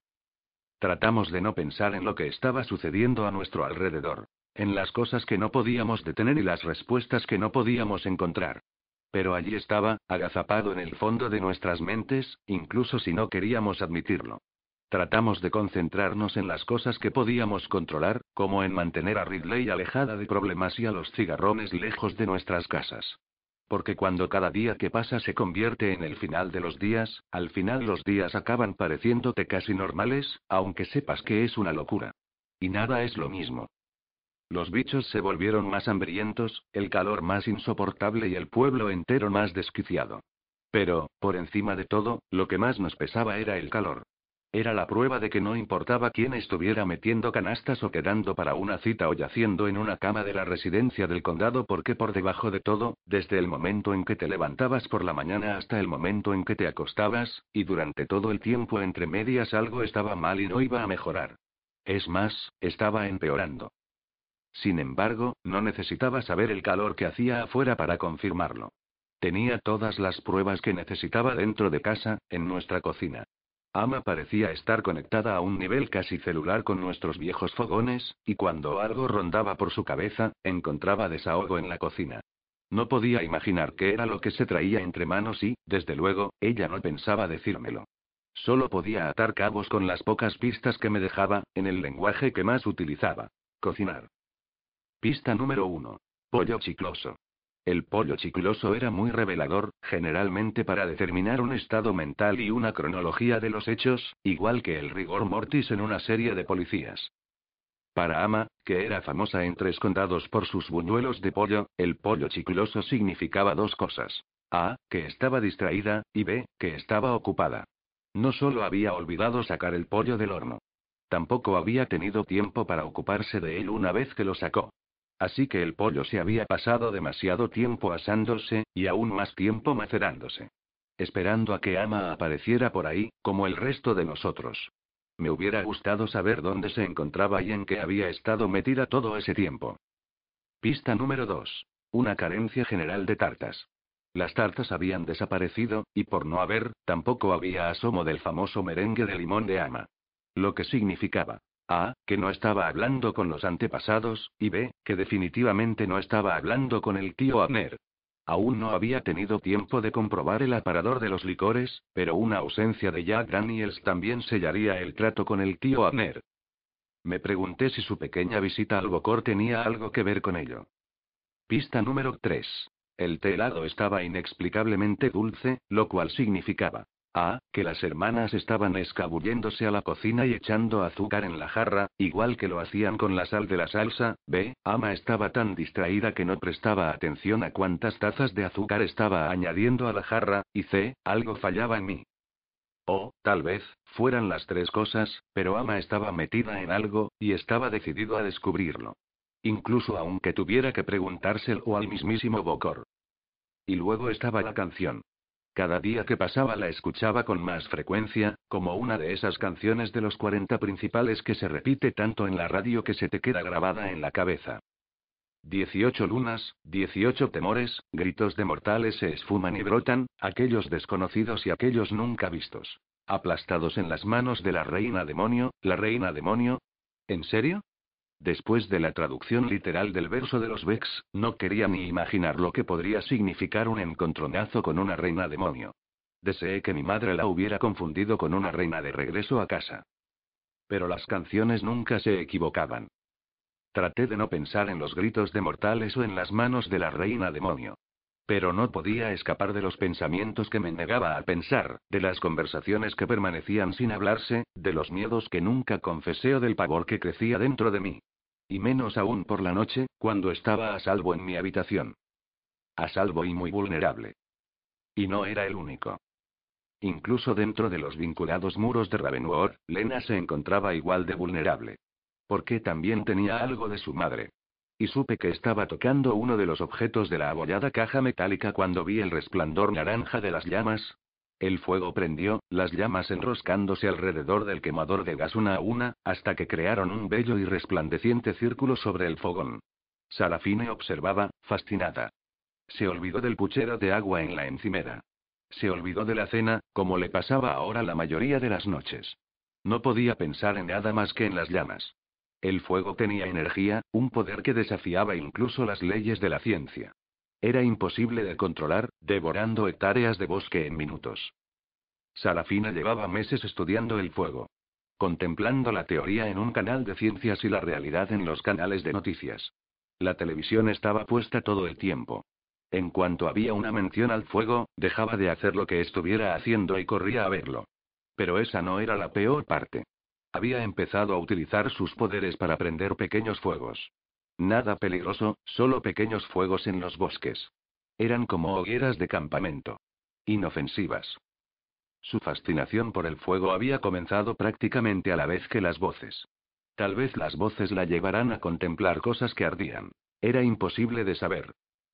[SPEAKER 1] Tratamos de no pensar en lo que estaba sucediendo a nuestro alrededor, en las cosas que no podíamos detener y las respuestas que no podíamos encontrar. Pero allí estaba, agazapado en el fondo de nuestras mentes, incluso si no queríamos admitirlo. Tratamos de concentrarnos en las cosas que podíamos controlar, como en mantener a Ridley alejada de problemas y a los cigarrones lejos de nuestras casas. Porque cuando cada día que pasa se convierte en el final de los días, al final los días acaban pareciéndote casi normales, aunque sepas que es una locura. Y nada es lo mismo. Los bichos se volvieron más hambrientos, el calor más insoportable y el pueblo entero más desquiciado. Pero, por encima de todo, lo que más nos pesaba era el calor. Era la prueba de que no importaba quién estuviera metiendo canastas o quedando para una cita o yaciendo en una cama de la residencia del condado porque por debajo de todo, desde el momento en que te levantabas por la mañana hasta el momento en que te acostabas, y durante todo el tiempo entre medias algo estaba mal y no iba a mejorar. Es más, estaba empeorando. Sin embargo, no necesitaba saber el calor que hacía afuera para confirmarlo. Tenía todas las pruebas que necesitaba dentro de casa, en nuestra cocina. Ama parecía estar conectada a un nivel casi celular con nuestros viejos fogones, y cuando algo rondaba por su cabeza, encontraba desahogo en la cocina. No podía imaginar qué era lo que se traía entre manos y, desde luego, ella no pensaba decírmelo. Solo podía atar cabos con las pocas pistas que me dejaba, en el lenguaje que más utilizaba. Cocinar. Pista número 1. Pollo chicloso. El pollo chicloso era muy revelador, generalmente para determinar un estado mental y una cronología de los hechos, igual que el rigor mortis en una serie de policías. Para Ama, que era famosa en tres condados por sus buñuelos de pollo, el pollo chicloso significaba dos cosas. A, que estaba distraída, y B, que estaba ocupada. No solo había olvidado sacar el pollo del horno. Tampoco había tenido tiempo para ocuparse de él una vez que lo sacó. Así que el pollo se había pasado demasiado tiempo asándose, y aún más tiempo macerándose. Esperando a que Ama apareciera por ahí, como el resto de nosotros. Me hubiera gustado saber dónde se encontraba y en qué había estado metida todo ese tiempo. Pista número 2. Una carencia general de tartas. Las tartas habían desaparecido, y por no haber, tampoco había asomo del famoso merengue de limón de Ama. Lo que significaba, a, que no estaba hablando con los antepasados, y B, que definitivamente no estaba hablando con el tío Abner. Aún no había tenido tiempo de comprobar el aparador de los licores, pero una ausencia de Jack Daniels también sellaría el trato con el tío Abner. Me pregunté si su pequeña visita al Bocor tenía algo que ver con ello. Pista número 3. El té helado estaba inexplicablemente dulce, lo cual significaba A, que las hermanas estaban escabulléndose a la cocina y echando azúcar en la jarra, igual que lo hacían con la sal de la salsa. B, Ama estaba tan distraída que no prestaba atención a cuántas tazas de azúcar estaba añadiendo a la jarra, y C, algo fallaba en mí. O, tal vez, fueran las tres cosas, pero Ama estaba metida en algo, y estaba decidido a descubrirlo. Incluso aunque tuviera que preguntárselo al mismísimo Bokor. Y luego estaba la canción. Cada día que pasaba la escuchaba con más frecuencia, como una de esas canciones de los 40 principales que se repite tanto en la radio que se te queda grabada en la cabeza. 18 lunas, 18 temores, gritos de mortales se esfuman y brotan, aquellos desconocidos y aquellos nunca vistos. Aplastados en las manos de la reina demonio, la reina demonio. ¿En serio? Después de la traducción literal del verso de los Vex, no quería ni imaginar lo que podría significar un encontronazo con una reina demonio. Deseé que mi madre la hubiera confundido con una reina de regreso a casa. Pero las canciones nunca se equivocaban. Traté de no pensar en los gritos de mortales o en las manos de la reina demonio. Pero no podía escapar de los pensamientos que me negaba a pensar, de las conversaciones que permanecían sin hablarse, de los miedos que nunca confesé o del pavor que crecía dentro de mí. Y menos aún por la noche, cuando estaba a salvo en mi habitación. A salvo y muy vulnerable. Y no era el único. Incluso dentro de los vinculados muros de Ravenwood, Lena se encontraba igual de vulnerable. Porque también tenía algo de su madre. Y supe que estaba tocando uno de los objetos de la abollada caja metálica cuando vi el resplandor naranja de las llamas, el fuego prendió, las llamas enroscándose alrededor del quemador de gas una a una, hasta que crearon un bello y resplandeciente círculo sobre el fogón. Sarafine observaba, fascinada. Se olvidó del puchero de agua en la encimera. Se olvidó de la cena, como le pasaba ahora la mayoría de las noches. No podía pensar en nada más que en las llamas. El fuego tenía energía, un poder que desafiaba incluso las leyes de la ciencia. Era imposible de controlar, devorando hectáreas de bosque en minutos. Sarafina llevaba meses estudiando el fuego. Contemplando la teoría en un canal de ciencias y la realidad en los canales de noticias. La televisión estaba puesta todo el tiempo. En cuanto había una mención al fuego, dejaba de hacer lo que estuviera haciendo y corría a verlo. Pero esa no era la peor parte. Había empezado a utilizar sus poderes para prender pequeños fuegos. Nada peligroso, solo pequeños fuegos en los bosques. Eran como hogueras de campamento. Inofensivas. Su fascinación por el fuego había comenzado prácticamente a la vez que las voces. Tal vez las voces la llevarán a contemplar cosas que ardían. Era imposible de saber.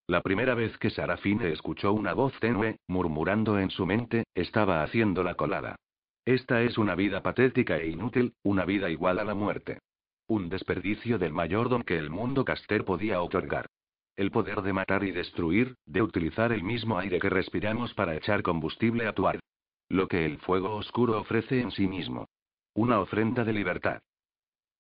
[SPEAKER 1] La primera vez que Sarafine escuchó una voz tenue, murmurando en su mente, estaba haciendo la colada. Esta es una vida patética e inútil, una vida igual a la muerte. Un desperdicio del mayor don que el mundo caster podía otorgar. El poder de matar y destruir, de utilizar el mismo aire que respiramos para echar combustible a tu ar. Lo que el fuego oscuro ofrece en sí mismo. Una ofrenda de libertad.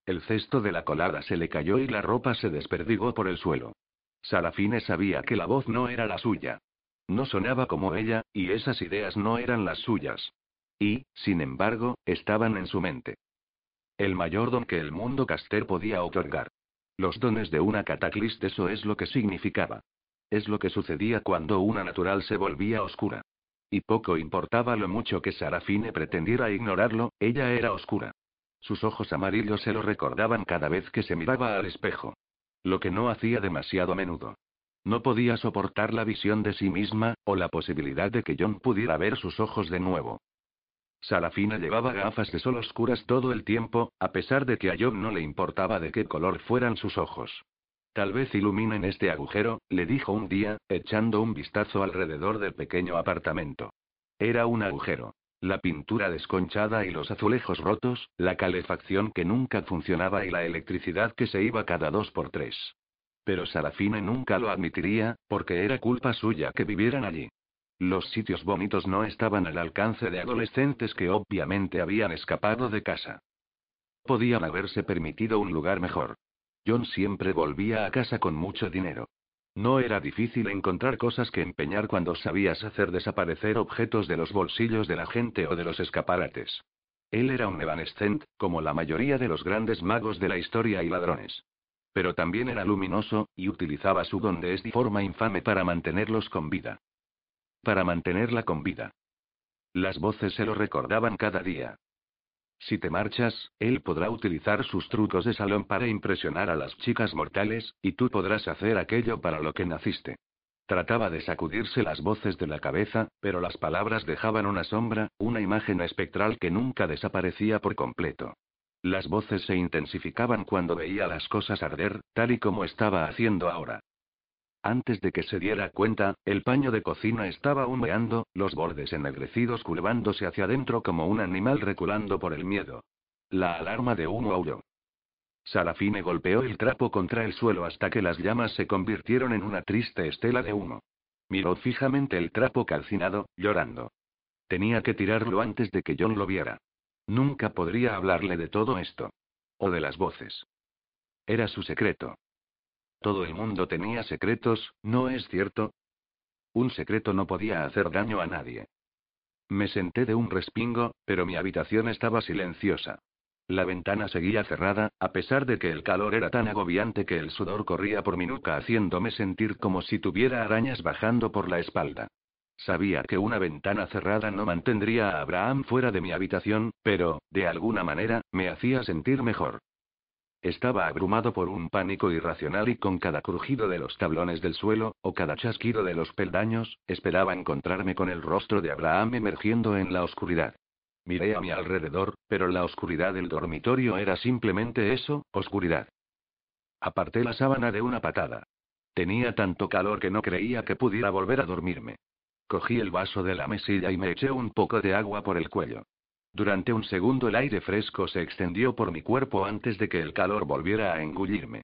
[SPEAKER 1] El cesto de la colada se le cayó y la ropa se desperdigó por el suelo. Sarafine sabía que la voz no era la suya. No sonaba como ella, y esas ideas no eran las suyas. Y, sin embargo, estaban en su mente. El mayor don que el mundo caster podía otorgar. Los dones de una cataclist, eso es lo que significaba. Es lo que sucedía cuando una natural se volvía oscura. Y poco importaba lo mucho que Sarafine pretendiera ignorarlo, ella era oscura. Sus ojos amarillos se lo recordaban cada vez que se miraba al espejo. Lo que no hacía demasiado a menudo. No podía soportar la visión de sí misma, o la posibilidad de que John pudiera ver sus ojos de nuevo. Sarafina llevaba gafas de sol oscuras todo el tiempo, a pesar de que a John no le importaba de qué color fueran sus ojos. Tal vez iluminen este agujero, le dijo un día, echando un vistazo alrededor del pequeño apartamento. Era un agujero. La pintura desconchada y los azulejos rotos, la calefacción que nunca funcionaba y la electricidad que se iba cada dos por tres. Pero Sarafina nunca lo admitiría, porque era culpa suya que vivieran allí. Los sitios bonitos no estaban al alcance de adolescentes que obviamente habían escapado de casa. Podían haberse permitido un lugar mejor. John siempre volvía a casa con mucho dinero. No era difícil encontrar cosas que empeñar cuando sabías hacer desaparecer objetos de los bolsillos de la gente o de los escaparates. Él era un evanescent, como la mayoría de los grandes magos de la historia y ladrones. Pero también era luminoso, y utilizaba su don de esta forma infame para mantenerlos con vida para mantenerla con vida. Las voces se lo recordaban cada día. Si te marchas, él podrá utilizar sus trucos de salón para impresionar a las chicas mortales, y tú podrás hacer aquello para lo que naciste. Trataba de sacudirse las voces de la cabeza, pero las palabras dejaban una sombra, una imagen espectral que nunca desaparecía por completo. Las voces se intensificaban cuando veía las cosas arder, tal y como estaba haciendo ahora. Antes de que se diera cuenta, el paño de cocina estaba humeando, los bordes ennegrecidos curvándose hacia adentro como un animal reculando por el miedo. La alarma de humo aulló. Sarafine golpeó el trapo contra el suelo hasta que las llamas se convirtieron en una triste estela de humo. Miró fijamente el trapo calcinado, llorando. Tenía que tirarlo antes de que John lo viera. Nunca podría hablarle de todo esto. O de las voces. Era su secreto. Todo el mundo tenía secretos, ¿no es cierto? Un secreto no podía hacer daño a nadie. Me senté de un respingo, pero mi habitación estaba silenciosa. La ventana seguía cerrada, a pesar de que el calor era tan agobiante que el sudor corría por mi nuca haciéndome sentir como si tuviera arañas bajando por la espalda. Sabía que una ventana cerrada no mantendría a Abraham fuera de mi habitación, pero, de alguna manera, me hacía sentir mejor. Estaba abrumado por un pánico irracional y con cada crujido de los tablones del suelo, o cada chasquido de los peldaños, esperaba encontrarme con el rostro de Abraham emergiendo en la oscuridad. Miré a mi alrededor, pero la oscuridad del dormitorio era simplemente eso, oscuridad. Aparté la sábana de una patada. Tenía tanto calor que no creía que pudiera volver a dormirme. Cogí el vaso de la mesilla y me eché un poco de agua por el cuello. Durante un segundo el aire fresco se extendió por mi cuerpo antes de que el calor volviera a engullirme.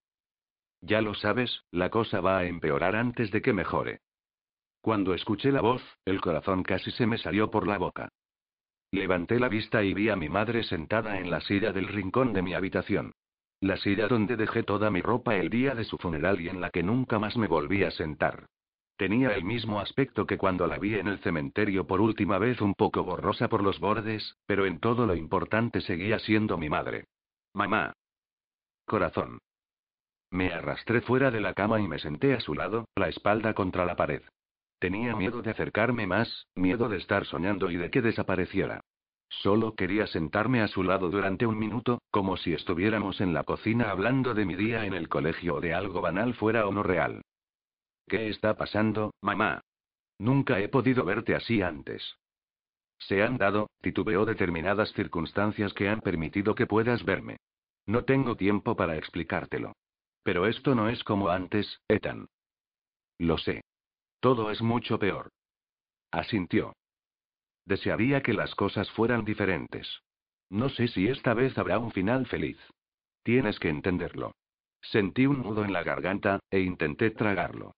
[SPEAKER 1] Ya lo sabes, la cosa va a empeorar antes de que mejore. Cuando escuché la voz, el corazón casi se me salió por la boca. Levanté la vista y vi a mi madre sentada en la silla del rincón de mi habitación. La silla donde dejé toda mi ropa el día de su funeral y en la que nunca más me volví a sentar. Tenía el mismo aspecto que cuando la vi en el cementerio por última vez un poco borrosa por los bordes, pero en todo lo importante seguía siendo mi madre. Mamá. Corazón. Me arrastré fuera de la cama y me senté a su lado, la espalda contra la pared. Tenía miedo de acercarme más, miedo de estar soñando y de que desapareciera. Solo quería sentarme a su lado durante un minuto, como si estuviéramos en la cocina hablando de mi día en el colegio o de algo banal fuera o no real. ¿Qué está pasando, mamá? Nunca he podido verte así antes. Se han dado, titubeó determinadas circunstancias que han permitido que puedas verme. No tengo tiempo para explicártelo. Pero esto no es como antes, Ethan. Lo sé. Todo es mucho peor. Asintió. Desearía que las cosas fueran diferentes. No sé si esta vez habrá un final feliz. Tienes que entenderlo. Sentí un nudo en la garganta, e intenté tragarlo.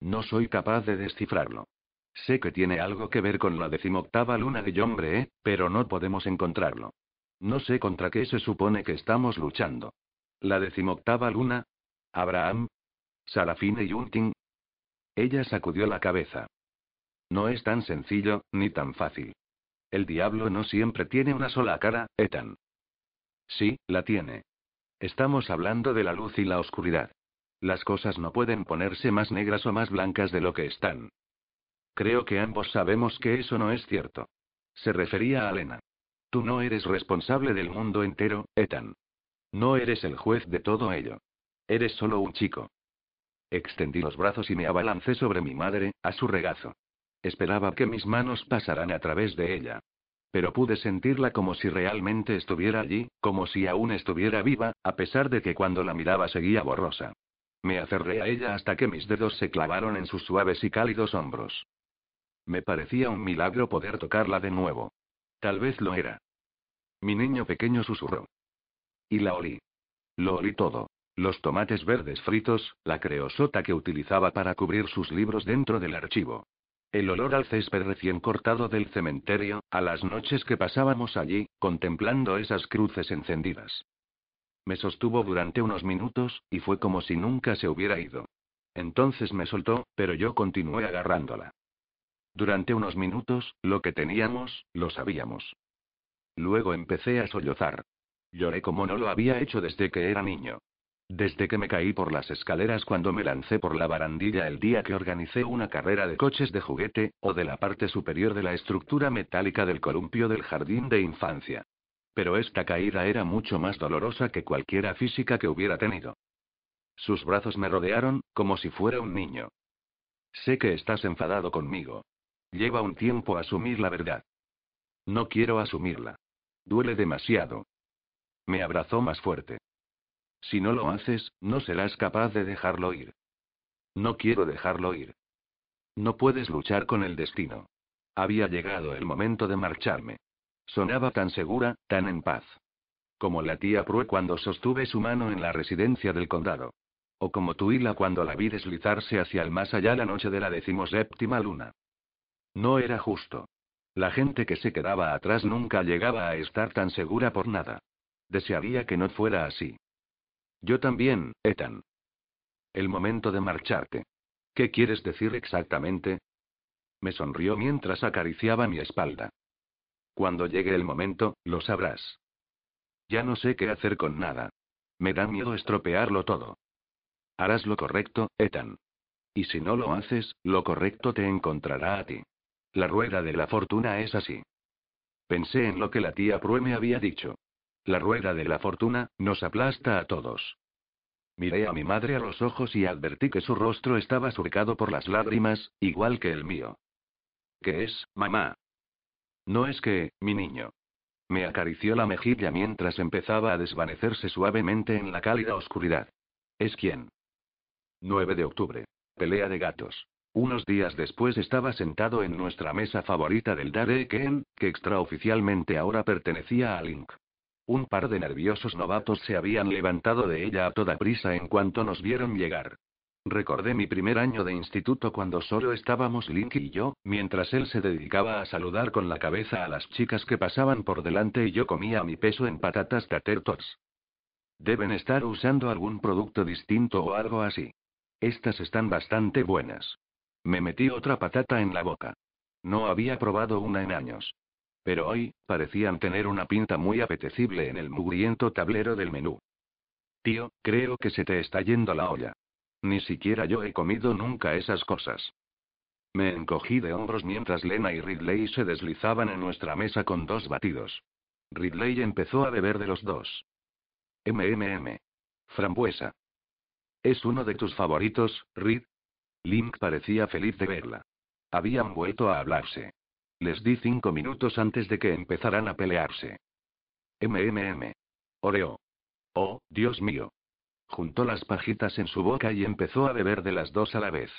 [SPEAKER 1] No soy capaz de descifrarlo. Sé que tiene algo que ver con la decimoctava luna de Yombre, pero no podemos encontrarlo. No sé contra qué se supone que estamos luchando. ¿La decimoctava luna? ¿Abraham? ¿Sarafine y Unting? Ella sacudió la cabeza. No es tan sencillo, ni tan fácil. El diablo no siempre tiene una sola cara, Ethan. Sí, la tiene. Estamos hablando de la luz y la oscuridad. Las cosas no pueden ponerse más negras o más blancas de lo que están. Creo que ambos sabemos que eso no es cierto. Se refería a Elena. Tú no eres responsable del mundo entero, Ethan. No eres el juez de todo ello. Eres solo un chico. Extendí los brazos y me abalancé sobre mi madre, a su regazo. Esperaba que mis manos pasaran a través de ella. Pero pude sentirla como si realmente estuviera allí, como si aún estuviera viva, a pesar de que cuando la miraba seguía borrosa. Me aferré a ella hasta que mis dedos se clavaron en sus suaves y cálidos hombros. Me parecía un milagro poder tocarla de nuevo. Tal vez lo era. Mi niño pequeño susurró. Y la olí. Lo olí todo. Los tomates verdes fritos, la creosota que utilizaba para cubrir sus libros dentro del archivo. El olor al césped recién cortado del cementerio, a las noches que pasábamos allí, contemplando esas cruces encendidas. Me sostuvo durante unos minutos, y fue como si nunca se hubiera ido. Entonces me soltó, pero yo continué agarrándola. Durante unos minutos, lo que teníamos, lo sabíamos. Luego empecé a sollozar. Lloré como no lo había hecho desde que era niño. Desde que me caí por las escaleras cuando me lancé por la barandilla el día que organicé una carrera de coches de juguete, o de la parte superior de la estructura metálica del columpio del jardín de infancia. Pero esta caída era mucho más dolorosa que cualquiera física que hubiera tenido. Sus brazos me rodearon, como si fuera un niño. Sé que estás enfadado conmigo. Lleva un tiempo asumir la verdad. No quiero asumirla. Duele demasiado. Me abrazó más fuerte. Si no lo haces, no serás capaz de dejarlo ir. No quiero dejarlo ir. No puedes luchar con el destino. Había llegado el momento de marcharme. Sonaba tan segura, tan en paz. Como la tía Prue cuando sostuve su mano en la residencia del condado. O como Tuila cuando la vi deslizarse hacia el más allá la noche de la decimoséptima luna. No era justo. La gente que se quedaba atrás nunca llegaba a estar tan segura por nada. Desearía que no fuera así. Yo también, Ethan. El momento de marcharte. ¿Qué quieres decir exactamente? Me sonrió mientras acariciaba mi espalda. Cuando llegue el momento, lo sabrás. Ya no sé qué hacer con nada. Me da miedo estropearlo todo. Harás lo correcto, Ethan. Y si no lo haces, lo correcto te encontrará a ti. La rueda de la fortuna es así. Pensé en lo que la tía Prue me había dicho. La rueda de la fortuna, nos aplasta a todos. Miré a mi madre a los ojos y advertí que su rostro estaba surcado por las lágrimas, igual que el mío. ¿Qué es, mamá? No es que, mi niño. Me acarició la mejilla mientras empezaba a desvanecerse suavemente en la cálida oscuridad. ¿Es quién? 9 de octubre. Pelea de gatos. Unos días después estaba sentado en nuestra mesa favorita del Dare Ken, que extraoficialmente ahora pertenecía a Link. Un par de nerviosos novatos se habían levantado de ella a toda prisa en cuanto nos vieron llegar. Recordé mi primer año de instituto cuando solo estábamos Link y yo, mientras él se dedicaba a saludar con la cabeza a las chicas que pasaban por delante y yo comía mi peso en patatas Tater Tots. Deben estar usando algún producto distinto o algo así. Estas están bastante buenas. Me metí otra patata en la boca. No había probado una en años. Pero hoy, parecían tener una pinta muy apetecible en el mugriento tablero del menú. Tío, creo que se te está yendo la olla. Ni siquiera yo he comido nunca esas cosas. Me encogí de hombros mientras Lena y Ridley se deslizaban en nuestra mesa con dos batidos. Ridley empezó a beber de los dos. MMM. Frambuesa. ¿Es uno de tus favoritos, Rid? Link parecía feliz de verla. Habían vuelto a hablarse. Les di cinco minutos antes de que empezaran a pelearse. MMM. Oreo. Oh, Dios mío. Juntó las pajitas en su boca y empezó a beber de las dos a la vez.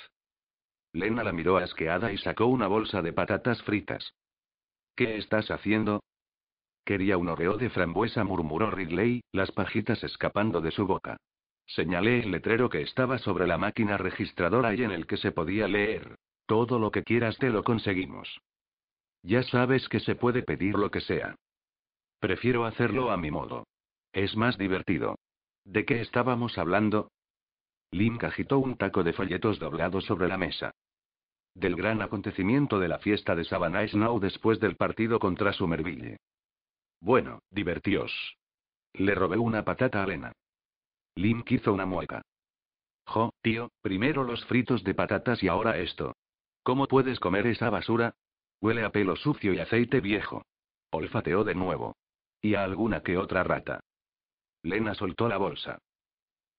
[SPEAKER 1] Lena la miró asqueada y sacó una bolsa de patatas fritas. ¿Qué estás haciendo? Quería un oreo de frambuesa, murmuró Ridley, las pajitas escapando de su boca. Señalé el letrero que estaba sobre la máquina registradora y en el que se podía leer. Todo lo que quieras te lo conseguimos. Ya sabes que se puede pedir lo que sea. Prefiero hacerlo a mi modo. Es más divertido. ¿De qué estábamos hablando? Link agitó un taco de folletos doblados sobre la mesa. Del gran acontecimiento de la fiesta de Savannah Snow después del partido contra Somerville. Bueno, divertíos. Le robé una patata a Lena. Link hizo una mueca. Jo, tío, primero los fritos de patatas y ahora esto. ¿Cómo puedes comer esa basura? Huele a pelo sucio y aceite viejo. Olfateó de nuevo. Y a alguna que otra rata. Lena soltó la bolsa.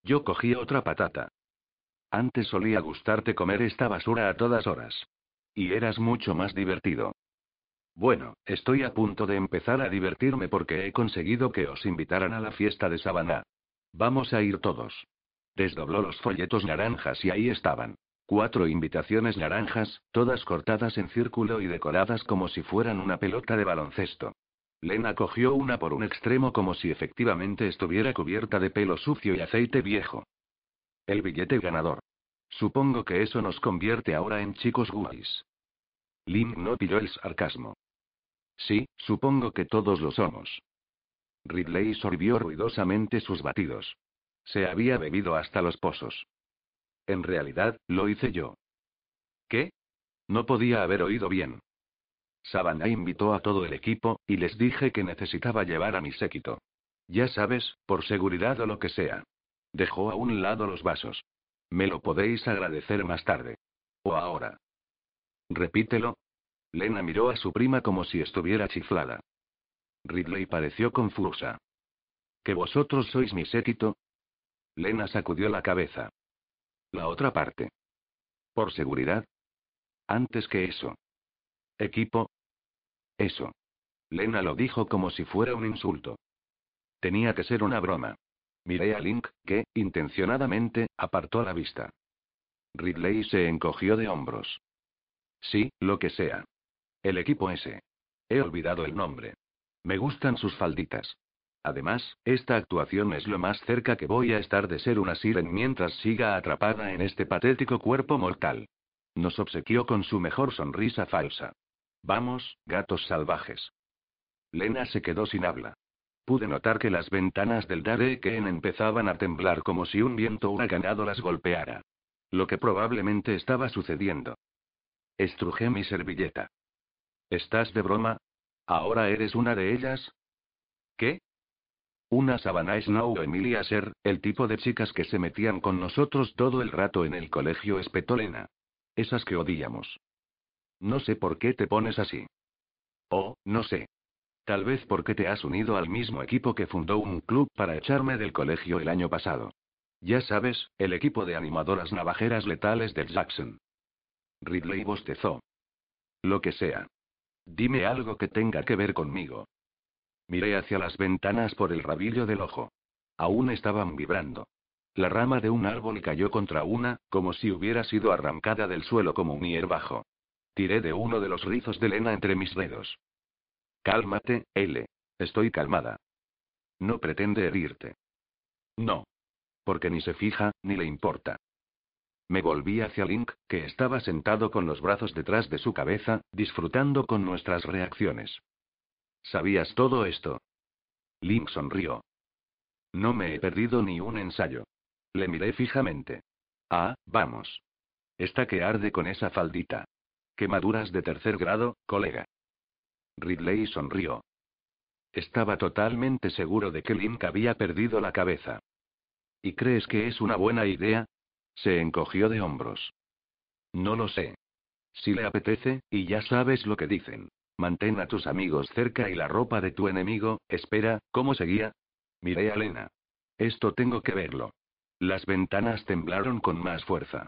[SPEAKER 1] Yo cogí otra patata. Antes solía gustarte comer esta basura a todas horas. Y eras mucho más divertido. Bueno, estoy a punto de empezar a divertirme porque he conseguido que os invitaran a la fiesta de Sabana. Vamos a ir todos. Desdobló los folletos naranjas y ahí estaban. Cuatro invitaciones naranjas, todas cortadas en círculo y decoradas como si fueran una pelota de baloncesto. Lena cogió una por un extremo como si efectivamente estuviera cubierta de pelo sucio y aceite viejo. El billete ganador. Supongo que eso nos convierte ahora en chicos guays. Link no pilló el sarcasmo. Sí, supongo que todos lo somos. Ridley sorbió ruidosamente sus batidos. Se había bebido hasta los pozos. En realidad, lo hice yo. ¿Qué? No podía haber oído bien. Savannah invitó a todo el equipo, y les dije que necesitaba llevar a mi séquito. Ya sabes, por seguridad o lo que sea. Dejó a un lado los vasos. Me lo podéis agradecer más tarde. O ahora. Repítelo. Lena miró a su prima como si estuviera chiflada. Ridley pareció confusa. ¿Que vosotros sois mi séquito? Lena sacudió la cabeza. La otra parte. ¿Por seguridad? Antes que eso. ¿Equipo? Eso. Lena lo dijo como si fuera un insulto. Tenía que ser una broma. Miré a Link, que, intencionadamente, apartó la vista. Ridley se encogió de hombros. Sí, lo que sea. El equipo ese. He olvidado el nombre. Me gustan sus falditas. Además, esta actuación es lo más cerca que voy a estar de ser una siren mientras siga atrapada en este patético cuerpo mortal. Nos obsequió con su mejor sonrisa falsa. Vamos, gatos salvajes. Lena se quedó sin habla. Pude notar que las ventanas del Dareken empezaban a temblar como si un viento huracanado las golpeara. Lo que probablemente estaba sucediendo. Estrujé mi servilleta. ¿Estás de broma? ¿Ahora eres una de ellas? ¿Qué? Una Savannah Snow Emilia Ser, el tipo de chicas que se metían con nosotros todo el rato en el colegio espetolena. Esas que odiamos. No sé por qué te pones así. Oh, no sé. Tal vez porque te has unido al mismo equipo que fundó un club para echarme del colegio el año pasado. Ya sabes, el equipo de animadoras navajeras letales de Jackson. Ridley bostezó. Lo que sea. Dime algo que tenga que ver conmigo. Miré hacia las ventanas por el rabillo del ojo. Aún estaban vibrando. La rama de un árbol cayó contra una, como si hubiera sido arrancada del suelo como un hierbajo. Tiré de uno de los rizos de lena entre mis dedos. Cálmate, L. Estoy calmada. No pretende herirte. No. Porque ni se fija, ni le importa. Me volví hacia Link, que estaba sentado con los brazos detrás de su cabeza, disfrutando con nuestras reacciones. ¿Sabías todo esto? Link sonrió. No me he perdido ni un ensayo. Le miré fijamente. Ah, vamos. Está que arde con esa faldita. Quemaduras de tercer grado, colega. Ridley sonrió. Estaba totalmente seguro de que Link había perdido la cabeza. ¿Y crees que es una buena idea? Se encogió de hombros. No lo sé. Si le apetece, y ya sabes lo que dicen. Mantén a tus amigos cerca y la ropa de tu enemigo, espera, ¿cómo seguía? Miré a Lena. Esto tengo que verlo. Las ventanas temblaron con más fuerza.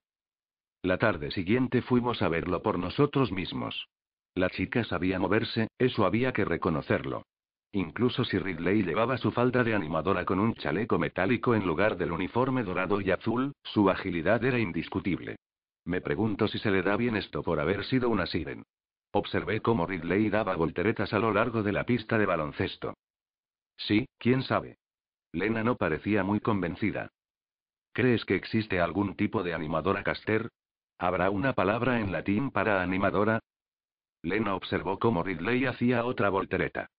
[SPEAKER 1] La tarde siguiente fuimos a verlo por nosotros mismos. La chica sabía moverse, eso había que reconocerlo. Incluso si Ridley llevaba su falda de animadora con un chaleco metálico en lugar del uniforme dorado y azul, su agilidad era indiscutible. Me pregunto si se le da bien esto por haber sido una siren. Observé cómo Ridley daba volteretas a lo largo de la pista de baloncesto. Sí, quién sabe. Lena no parecía muy convencida. ¿Crees que existe algún tipo de animadora caster? ¿Habrá una palabra en latín para animadora? Lena observó cómo Ridley hacía otra voltereta.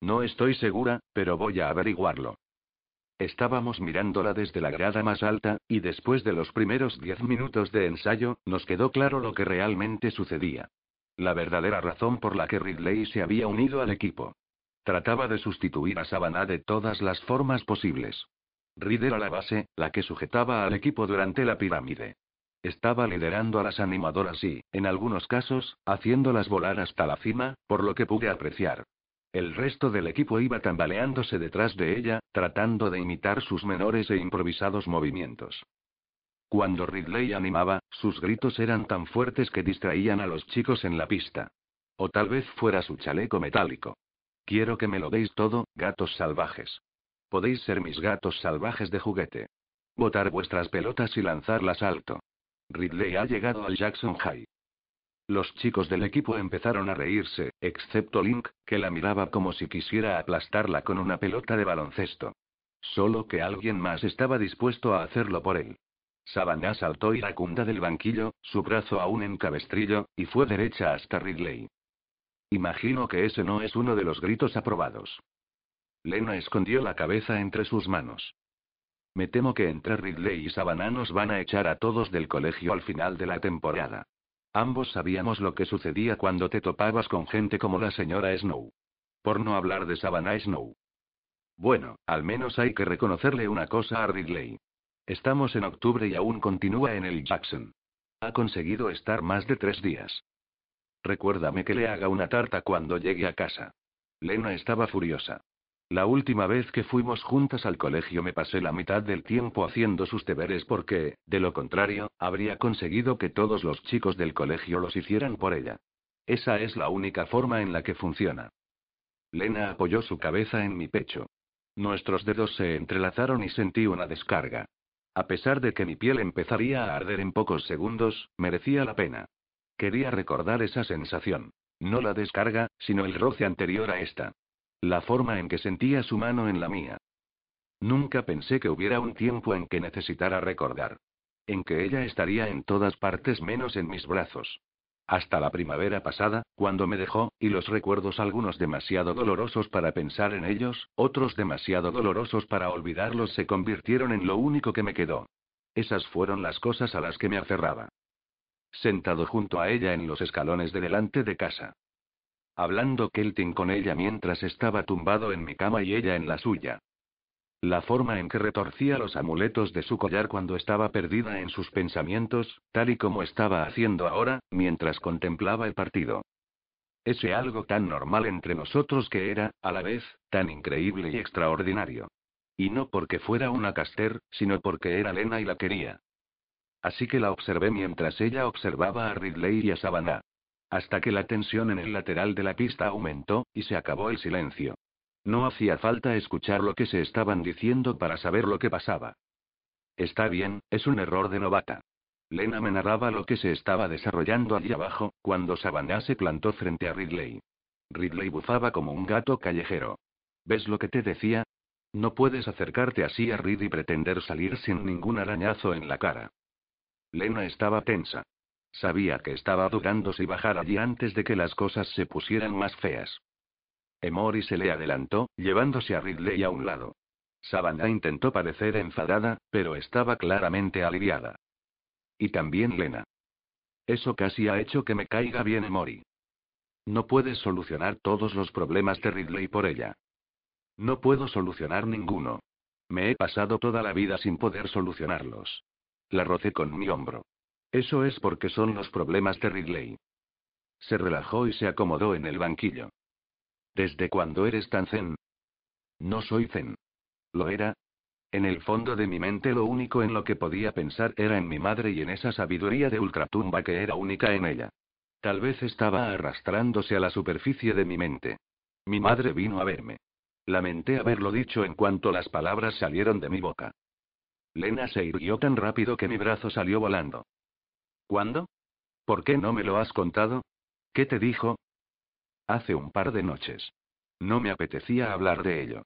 [SPEAKER 1] No estoy segura, pero voy a averiguarlo. Estábamos mirándola desde la grada más alta, y después de los primeros diez minutos de ensayo, nos quedó claro lo que realmente sucedía. La verdadera razón por la que Ridley se había unido al equipo. Trataba de sustituir a Savannah de todas las formas posibles. Reed era la base, la que sujetaba al equipo durante la pirámide. Estaba liderando a las animadoras y, en algunos casos, haciéndolas volar hasta la cima, por lo que pude apreciar. El resto del equipo iba tambaleándose detrás de ella, tratando de imitar sus menores e improvisados movimientos. Cuando Ridley animaba, sus gritos eran tan fuertes que distraían a los chicos en la pista. O tal vez fuera su chaleco metálico. Quiero que me lo deis todo, gatos salvajes. Podéis ser mis gatos salvajes de juguete. Botar vuestras pelotas y lanzarlas alto. Ridley ha llegado al Jackson High. Los chicos del equipo empezaron a reírse, excepto Link, que la miraba como si quisiera aplastarla con una pelota de baloncesto. Solo que alguien más estaba dispuesto a hacerlo por él. Savannah saltó iracunda del banquillo, su brazo aún en cabestrillo, y fue derecha hasta Ridley. Imagino que ese no es uno de los gritos aprobados. Lena escondió la cabeza entre sus manos. Me temo que entre Ridley y Savannah nos van a echar a todos del colegio al final de la temporada. Ambos sabíamos lo que sucedía cuando te topabas con gente como la señora Snow. Por no hablar de Savannah Snow. Bueno, al menos hay que reconocerle una cosa a Ridley. Estamos en octubre y aún continúa en el Jackson. Ha conseguido estar más de tres días. Recuérdame que le haga una tarta cuando llegue a casa. Lena estaba furiosa. La última vez que fuimos juntas al colegio me pasé la mitad del tiempo haciendo sus deberes porque, de lo contrario, habría conseguido que todos los chicos del colegio los hicieran por ella. Esa es la única forma en la que funciona. Lena apoyó su cabeza en mi pecho. Nuestros dedos se entrelazaron y sentí una descarga. A pesar de que mi piel empezaría a arder en pocos segundos, merecía la pena. Quería recordar esa sensación. No la descarga, sino el roce anterior a esta. La forma en que sentía su mano en la mía. Nunca pensé que hubiera un tiempo en que necesitara recordar. En que ella estaría en todas partes menos en mis brazos. Hasta la primavera pasada, cuando me dejó, y los recuerdos algunos demasiado dolorosos para pensar en ellos, otros demasiado dolorosos para olvidarlos se convirtieron en lo único que me quedó. Esas fueron las cosas a las que me aferraba sentado junto a ella en los escalones de delante de casa. Hablando Kelting con ella mientras estaba tumbado en mi cama y ella en la suya. La forma en que retorcía los amuletos de su collar cuando estaba perdida en sus pensamientos, tal y como estaba haciendo ahora, mientras contemplaba el partido. Ese algo tan normal entre nosotros que era, a la vez, tan increíble y extraordinario. Y no porque fuera una caster, sino porque era Lena y la quería. Así que la observé mientras ella observaba a Ridley y a Savannah. Hasta que la tensión en el lateral de la pista aumentó, y se acabó el silencio. No hacía falta escuchar lo que se estaban diciendo para saber lo que pasaba. Está bien, es un error de novata. Lena me narraba lo que se estaba desarrollando allí abajo, cuando Savannah se plantó frente a Ridley. Ridley bufaba como un gato callejero. ¿Ves lo que te decía? No puedes acercarte así a Rid y pretender salir sin ningún arañazo en la cara. Lena estaba tensa. Sabía que estaba dudando si bajar allí antes de que las cosas se pusieran más feas. Emory se le adelantó, llevándose a Ridley a un lado. Savannah intentó parecer enfadada, pero estaba claramente aliviada. Y también Lena. Eso casi ha hecho que me caiga bien Emory. No puedes solucionar todos los problemas de Ridley por ella. No puedo solucionar ninguno. Me he pasado toda la vida sin poder solucionarlos. La rocé con mi hombro. Eso es porque son los problemas de Ridley. Se relajó y se acomodó en el banquillo. ¿Desde cuándo eres tan zen? No soy zen. ¿Lo era? En el fondo de mi mente lo único en lo que podía pensar era en mi madre y en esa sabiduría de ultratumba que era única en ella. Tal vez estaba arrastrándose a la superficie de mi mente. Mi madre vino a verme. Lamenté haberlo dicho en cuanto las palabras salieron de mi boca. Lena se irguió tan rápido que mi brazo salió volando. ¿Cuándo? ¿Por qué no me lo has contado? ¿Qué te dijo? Hace un par de noches. No me apetecía hablar de ello.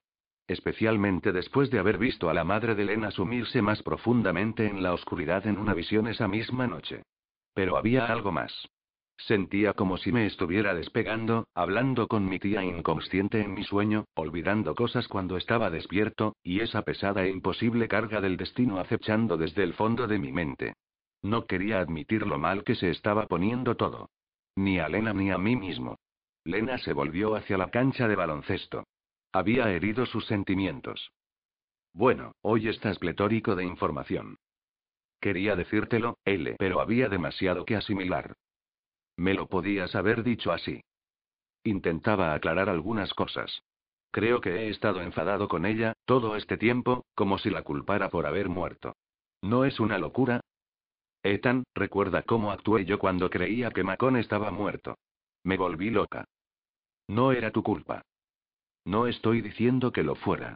[SPEAKER 1] Especialmente después de haber visto a la madre de Lena sumirse más profundamente en la oscuridad en una visión esa misma noche. Pero había algo más. Sentía como si me estuviera despegando, hablando con mi tía inconsciente en mi sueño, olvidando cosas cuando estaba despierto, y esa pesada e imposible carga del destino acechando desde el fondo de mi mente. No quería admitir lo mal que se estaba poniendo todo. Ni a Lena ni a mí mismo. Lena se volvió hacia la cancha de baloncesto. Había herido sus sentimientos. Bueno, hoy estás pletórico de información. Quería decírtelo, L, pero había demasiado que asimilar. Me lo podías haber dicho así. Intentaba aclarar algunas cosas. Creo que he estado enfadado con ella, todo este tiempo, como si la culpara por haber muerto. ¿No es una locura? Ethan, recuerda cómo actué yo cuando creía que Macon estaba muerto. Me volví loca. No era tu culpa. No estoy diciendo que lo fuera.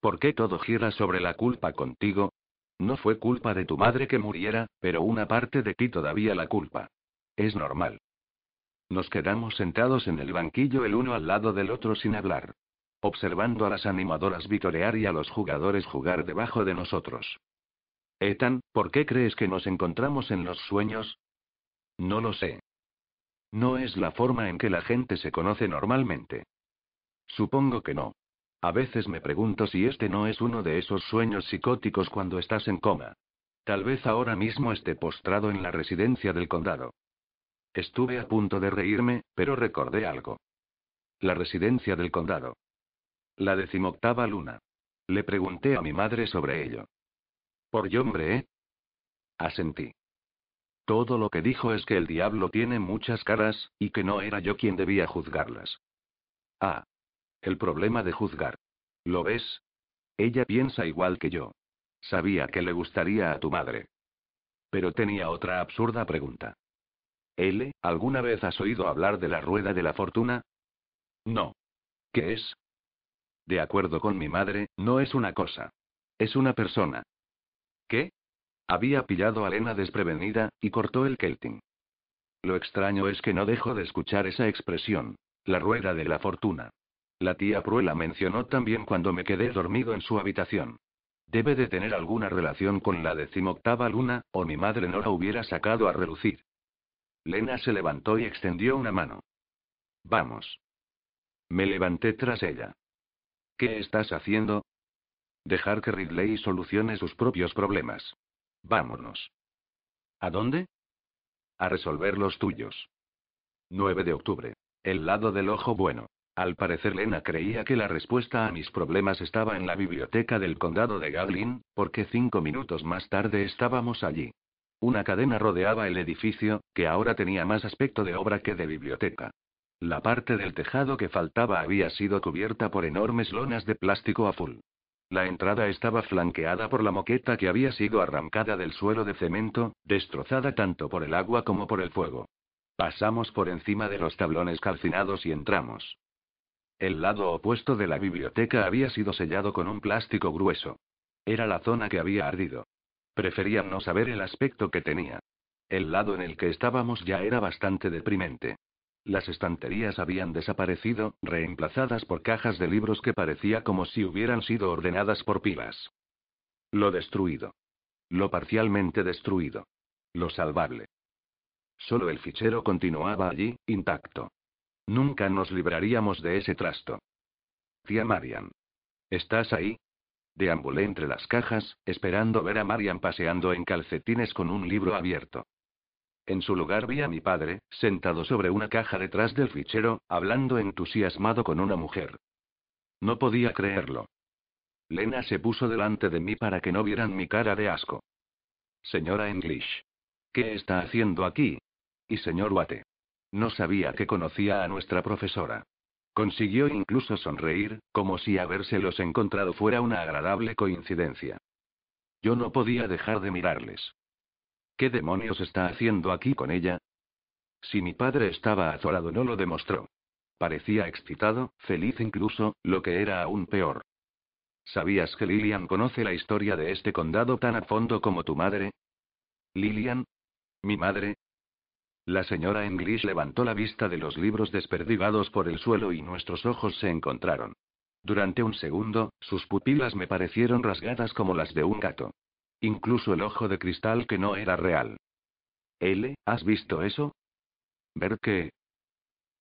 [SPEAKER 1] ¿Por qué todo gira sobre la culpa contigo? No fue culpa de tu madre que muriera, pero una parte de ti todavía la culpa. Es normal. Nos quedamos sentados en el banquillo el uno al lado del otro sin hablar. Observando a las animadoras vitorear y a los jugadores jugar debajo de nosotros. Ethan, ¿por qué crees que nos encontramos en los sueños? No lo sé. No es la forma en que la gente se conoce normalmente. Supongo que no. A veces me pregunto si este no es uno de esos sueños psicóticos cuando estás en coma. Tal vez ahora mismo esté postrado en la residencia del condado. Estuve a punto de reírme, pero recordé algo. La residencia del condado. La decimoctava luna. Le pregunté a mi madre sobre ello. Por hombre, ¿eh? Asentí. Todo lo que dijo es que el diablo tiene muchas caras, y que no era yo quien debía juzgarlas. Ah. El problema de juzgar. ¿Lo ves? Ella piensa igual que yo. Sabía que le gustaría a tu madre. Pero tenía otra absurda pregunta. L, ¿alguna vez has oído hablar de la rueda de la fortuna? No. ¿Qué es? De acuerdo con mi madre, no es una cosa. Es una persona. ¿Qué? Había pillado a Lena desprevenida, y cortó el Kelting. Lo extraño es que no dejo de escuchar esa expresión. La rueda de la fortuna. La tía Pruela mencionó también cuando me quedé dormido en su habitación. Debe de tener alguna relación con la decimoctava luna, o mi madre no la hubiera sacado a relucir. Lena se levantó y extendió una mano. Vamos. Me levanté tras ella. ¿Qué estás haciendo? Dejar que Ridley solucione sus propios problemas. Vámonos. ¿A dónde? A resolver los tuyos. 9 de octubre. El lado del ojo bueno. Al parecer Lena creía que la respuesta a mis problemas estaba en la biblioteca del condado de Gaglin, porque cinco minutos más tarde estábamos allí. Una cadena rodeaba el edificio, que ahora tenía más aspecto de obra que de biblioteca. La parte del tejado que faltaba había sido cubierta por enormes lonas de plástico azul. La entrada estaba flanqueada por la moqueta que había sido arrancada del suelo de cemento, destrozada tanto por el agua como por el fuego. Pasamos por encima de los tablones calcinados y entramos. El lado opuesto de la biblioteca había sido sellado con un plástico grueso. Era la zona que había ardido. Prefería no saber el aspecto que tenía. El lado en el que estábamos ya era bastante deprimente. Las estanterías habían desaparecido, reemplazadas por cajas de libros que parecía como si hubieran sido ordenadas por pilas. Lo destruido. Lo parcialmente destruido. Lo salvable. Solo el fichero continuaba allí, intacto. Nunca nos libraríamos de ese trasto. Tía Marian. ¿Estás ahí? Deambulé entre las cajas, esperando ver a Marian paseando en calcetines con un libro abierto. En su lugar vi a mi padre, sentado sobre una caja detrás del fichero, hablando entusiasmado con una mujer. No podía creerlo. Lena se puso delante de mí para que no vieran mi cara de asco. Señora English. ¿Qué está haciendo aquí? Y señor Watte. No sabía que conocía a nuestra profesora. Consiguió incluso sonreír, como si habérselos encontrado fuera una agradable coincidencia. Yo no podía dejar de mirarles. ¿Qué demonios está haciendo aquí con ella? Si mi padre estaba azorado no lo demostró. Parecía excitado, feliz incluso, lo que era aún peor. ¿Sabías que Lillian conoce la historia de este condado tan a fondo como tu madre? ¿Lillian? ¿Mi madre? La señora English levantó la vista de los libros desperdigados por el suelo y nuestros ojos se encontraron. Durante un segundo, sus pupilas me parecieron rasgadas como las de un gato. Incluso el ojo de cristal que no era real. L, ¿has visto eso? ¿Ver qué?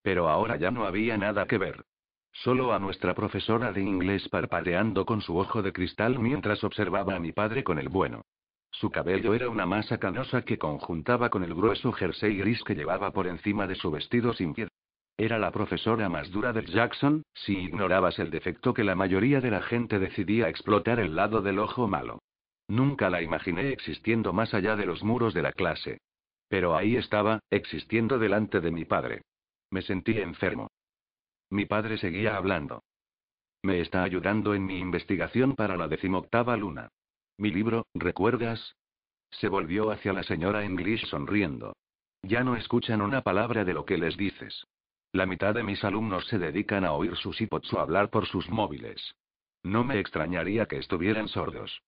[SPEAKER 1] Pero ahora ya no había nada que ver. Solo a nuestra profesora de inglés parpadeando con su ojo de cristal mientras observaba a mi padre con el bueno. Su cabello era una masa canosa que conjuntaba con el grueso jersey gris que llevaba por encima de su vestido sin pie. Era la profesora más dura de Jackson, si ignorabas el defecto que la mayoría de la gente decidía explotar el lado del ojo malo. Nunca la imaginé existiendo más allá de los muros de la clase. Pero ahí estaba, existiendo delante de mi padre. Me sentí enfermo. Mi padre seguía hablando. Me está ayudando en mi investigación para la decimoctava luna. Mi libro, ¿recuerdas? Se volvió hacia la señora English sonriendo. Ya no escuchan una palabra de lo que les dices. La mitad de mis alumnos se dedican a oír sus iPods o hablar por sus móviles. No me extrañaría que estuvieran sordos.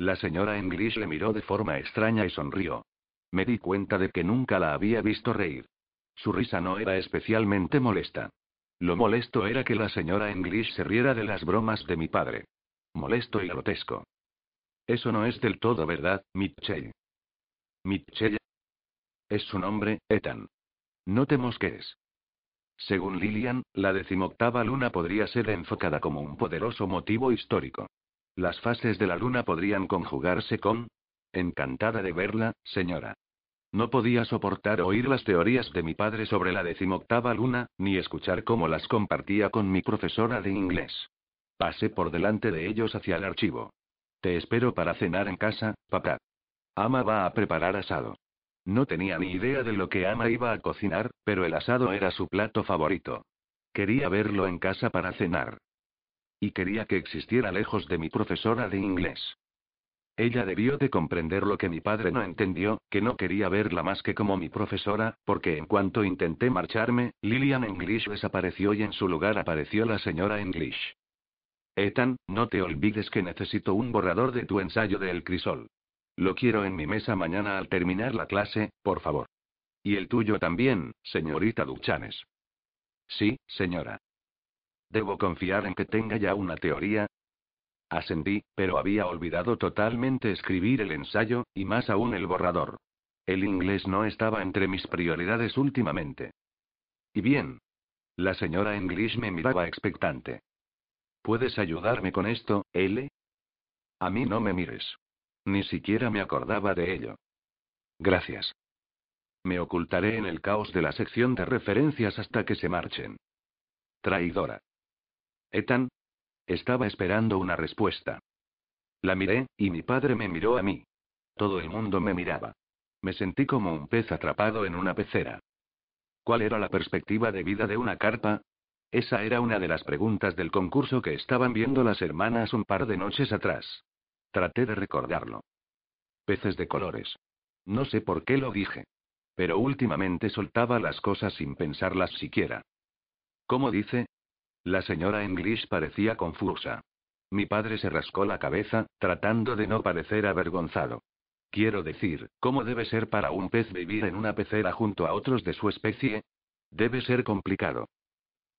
[SPEAKER 1] La señora English le miró de forma extraña y sonrió. Me di cuenta de que nunca la había visto reír. Su risa no era especialmente molesta. Lo molesto era que la señora English se riera de las bromas de mi padre. Molesto y grotesco. Eso no es del todo verdad, Mitchell. Mitchell. Es su nombre, Ethan. No te mosques. Según Lillian, la decimoctava luna podría ser enfocada como un poderoso motivo histórico. Las fases de la luna podrían conjugarse con... Encantada de verla, señora. No podía soportar oír las teorías de mi padre sobre la decimoctava luna, ni escuchar cómo las compartía con mi profesora de inglés. Pasé por delante de ellos hacia el archivo. Te espero para cenar en casa, papá. Ama va a preparar asado. No tenía ni idea de lo que Ama iba a cocinar, pero el asado era su plato favorito. Quería verlo en casa para cenar. Y quería que existiera lejos de mi profesora de inglés. Ella debió de comprender lo que mi padre no entendió, que no quería verla más que como mi profesora, porque en cuanto intenté marcharme, Lillian English desapareció y en su lugar apareció la señora English. Ethan, no te olvides que necesito un borrador de tu ensayo de El Crisol. Lo quiero en mi mesa mañana al terminar la clase, por favor. Y el tuyo también, señorita Duchanes. Sí, señora. ¿Debo confiar en que tenga ya una teoría? Ascendí, pero había olvidado totalmente escribir el ensayo, y más aún el borrador. El inglés no estaba entre mis prioridades últimamente. ¿Y bien? La señora English me miraba expectante. ¿Puedes ayudarme con esto, L? A mí no me mires. Ni siquiera me acordaba de ello. Gracias. Me ocultaré en el caos de la sección de referencias hasta que se marchen. Traidora. Ethan, estaba esperando una respuesta. La miré, y mi padre me miró a mí. Todo el mundo me miraba. Me sentí como un pez atrapado en una pecera. ¿Cuál era la perspectiva de vida de una carpa? Esa era una de las preguntas del concurso que estaban viendo las hermanas un par de noches atrás. Traté de recordarlo. Peces de colores. No sé por qué lo dije. Pero últimamente soltaba las cosas sin pensarlas siquiera. ¿Cómo dice? La señora English parecía confusa. Mi padre se rascó la cabeza, tratando de no parecer avergonzado. Quiero decir, ¿cómo debe ser para un pez vivir en una pecera junto a otros de su especie? Debe ser complicado.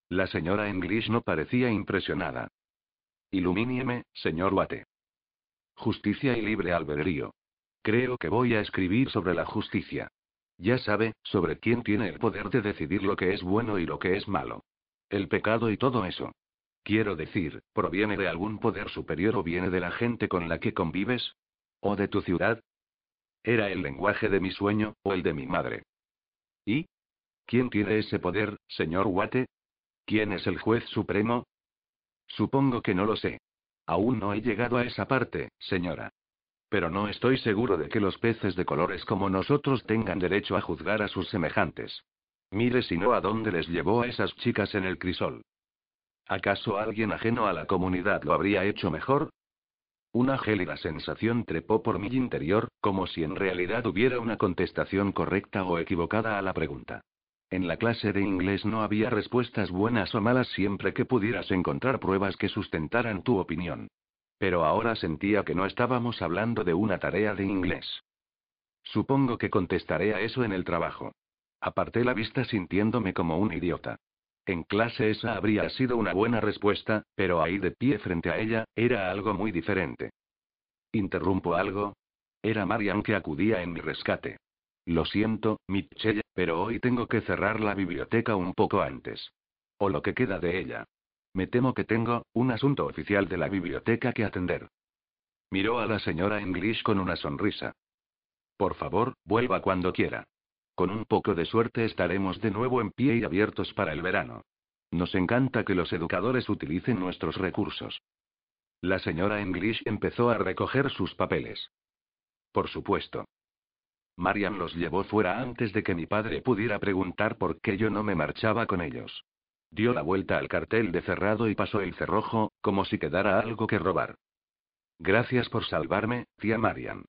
[SPEAKER 1] La señora English no parecía impresionada. Ilumínieme, señor Watte. Justicia y libre albedrío. Creo que voy a escribir sobre la justicia. Ya sabe, sobre quién tiene el poder de decidir lo que es bueno y lo que es malo. El pecado y todo eso. Quiero decir, ¿proviene de algún poder superior o viene de la gente con la que convives? ¿O de tu ciudad? ¿Era el lenguaje de mi sueño, o el de mi madre? ¿Y? ¿Quién tiene ese poder, señor Watte? ¿Quién es el juez supremo? Supongo que no lo sé. Aún no he llegado a esa parte, señora. Pero no estoy seguro de que los peces de colores como nosotros tengan derecho a juzgar a sus semejantes. Mire si no a dónde les llevó a esas chicas en el crisol. ¿Acaso alguien ajeno a la comunidad lo habría hecho mejor? Una gélida sensación trepó por mi interior, como si en realidad hubiera una contestación correcta o equivocada a la pregunta. En la clase de inglés no había respuestas buenas o malas siempre que pudieras encontrar pruebas que sustentaran tu opinión. Pero ahora sentía que no estábamos hablando de una tarea de inglés. Supongo que contestaré a eso en el trabajo. Aparté la vista sintiéndome como un idiota. En clase esa habría sido una buena respuesta, pero ahí de pie frente a ella, era algo muy diferente. ¿Interrumpo algo? Era Marian que acudía en mi rescate. Lo siento, Mitchell, pero hoy tengo que cerrar la biblioteca un poco antes. O lo que queda de ella. Me temo que tengo, un asunto oficial de la biblioteca que atender. Miró a la señora English con una sonrisa. Por favor, vuelva cuando quiera. Con un poco de suerte estaremos de nuevo en pie y abiertos para el verano. Nos encanta que los educadores utilicen nuestros recursos. La señora English empezó a recoger sus papeles. Por supuesto. Marian los llevó fuera antes de que mi padre pudiera preguntar por qué yo no me marchaba con ellos. Dio la vuelta al cartel de cerrado y pasó el cerrojo, como si quedara algo que robar. Gracias por salvarme, tía Marian.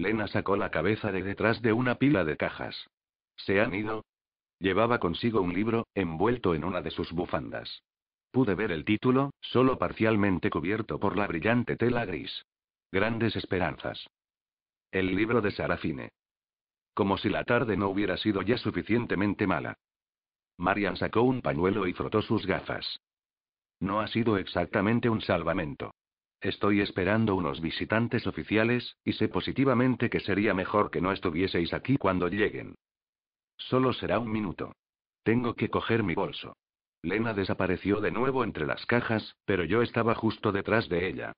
[SPEAKER 1] Lena sacó la cabeza de detrás de una pila de cajas. ¿Se han ido? Llevaba consigo un libro, envuelto en una de sus bufandas. Pude ver el título, solo parcialmente cubierto por la brillante tela gris. Grandes esperanzas. El libro de Sarafine. Como si la tarde no hubiera sido ya suficientemente mala. Marian sacó un pañuelo y frotó sus gafas. No ha sido exactamente un salvamento. Estoy esperando unos visitantes oficiales, y sé positivamente que sería mejor que no estuvieseis aquí cuando lleguen. Solo será un minuto. Tengo que coger mi bolso. Lena desapareció de nuevo entre las cajas, pero yo estaba justo detrás de ella.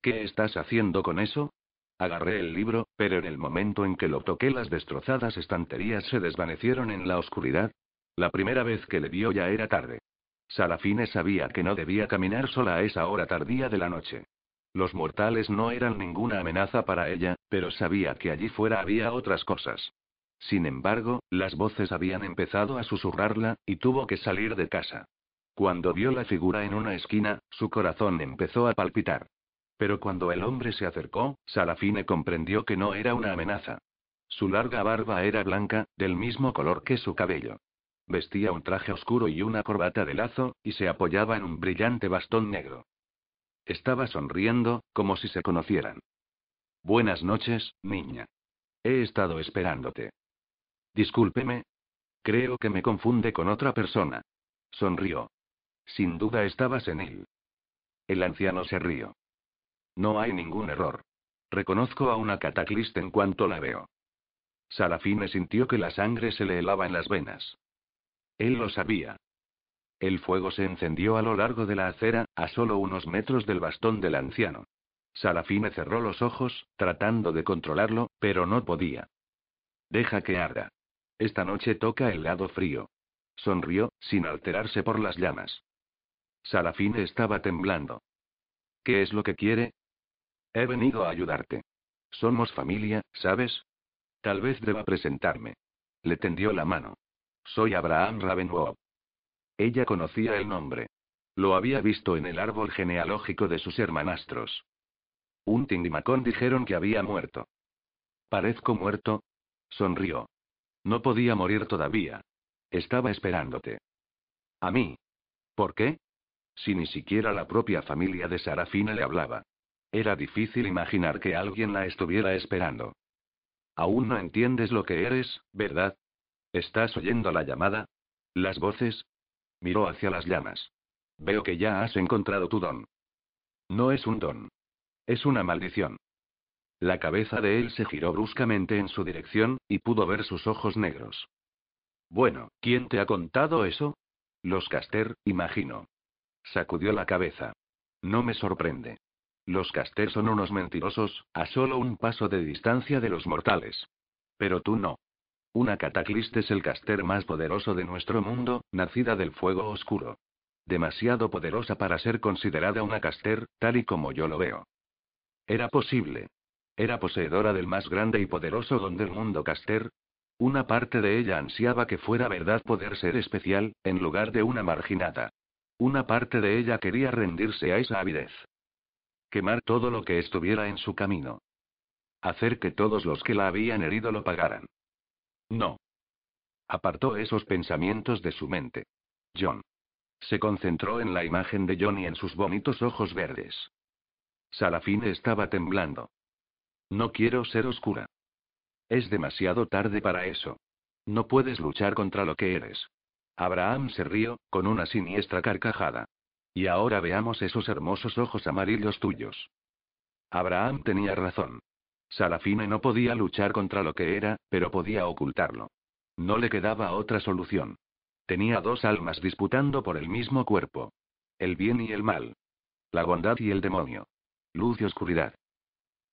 [SPEAKER 1] ¿Qué estás haciendo con eso? Agarré el libro, pero en el momento en que lo toqué las destrozadas estanterías se desvanecieron en la oscuridad. La primera vez que le vio ya era tarde. Sarafine sabía que no debía caminar sola a esa hora tardía de la noche. Los mortales no eran ninguna amenaza para ella, pero sabía que allí fuera había otras cosas. Sin embargo, las voces habían empezado a susurrarla, y tuvo que salir de casa. Cuando vio la figura en una esquina, su corazón empezó a palpitar. Pero cuando el hombre se acercó, Sarafine comprendió que no era una amenaza. Su larga barba era blanca, del mismo color que su cabello. Vestía un traje oscuro y una corbata de lazo, y se apoyaba en un brillante bastón negro. Estaba sonriendo, como si se conocieran. Buenas noches, niña. He estado esperándote. Discúlpeme. Creo que me confunde con otra persona. Sonrió. Sin duda estaba senil. El anciano se rió. No hay ningún error. Reconozco a una cataclista en cuanto la veo. Sarafine sintió que la sangre se le helaba en las venas. Él lo sabía. El fuego se encendió a lo largo de la acera, a solo unos metros del bastón del anciano. Sarafine cerró los ojos, tratando de controlarlo, pero no podía. Deja que arda. Esta noche toca el lado frío. Sonrió, sin alterarse por las llamas. Sarafine estaba temblando. ¿Qué es lo que quiere? He venido a ayudarte. Somos familia, ¿sabes? Tal vez deba presentarme. Le tendió la mano. Soy Abraham Ravenwood. Ella conocía el nombre. Lo había visto en el árbol genealógico de sus hermanastros. Un y Macón dijeron que había muerto. ¿Parezco muerto? Sonrió. No podía morir todavía. Estaba esperándote. ¿A mí? ¿Por qué? Si ni siquiera la propia familia de Sarafina le hablaba. Era difícil imaginar que alguien la estuviera esperando. Aún no entiendes lo que eres, ¿verdad? ¿Estás oyendo la llamada? ¿Las voces? Miró hacia las llamas. Veo que ya has encontrado tu don. No es un don. Es una maldición. La cabeza de él se giró bruscamente en su dirección, y pudo ver sus ojos negros. Bueno, ¿quién te ha contado eso? Los Caster, imagino. Sacudió la cabeza. No me sorprende. Los Caster son unos mentirosos, a solo un paso de distancia de los mortales. Pero tú no. Una cataclista es el caster más poderoso de nuestro mundo, nacida del fuego oscuro. Demasiado poderosa para ser considerada una caster, tal y como yo lo veo. Era posible. Era poseedora del más grande y poderoso don del mundo caster. Una parte de ella ansiaba que fuera verdad poder ser especial, en lugar de una marginada. Una parte de ella quería rendirse a esa avidez. Quemar todo lo que estuviera en su camino. Hacer que todos los que la habían herido lo pagaran. No. Apartó esos pensamientos de su mente. John. Se concentró en la imagen de John y en sus bonitos ojos verdes. Salafine estaba temblando. No quiero ser oscura. Es demasiado tarde para eso. No puedes luchar contra lo que eres. Abraham se rió, con una siniestra carcajada. Y ahora veamos esos hermosos ojos amarillos tuyos. Abraham tenía razón. Sarafine no podía luchar contra lo que era, pero podía ocultarlo. No le quedaba otra solución. Tenía dos almas disputando por el mismo cuerpo. El bien y el mal. La bondad y el demonio. Luz y oscuridad.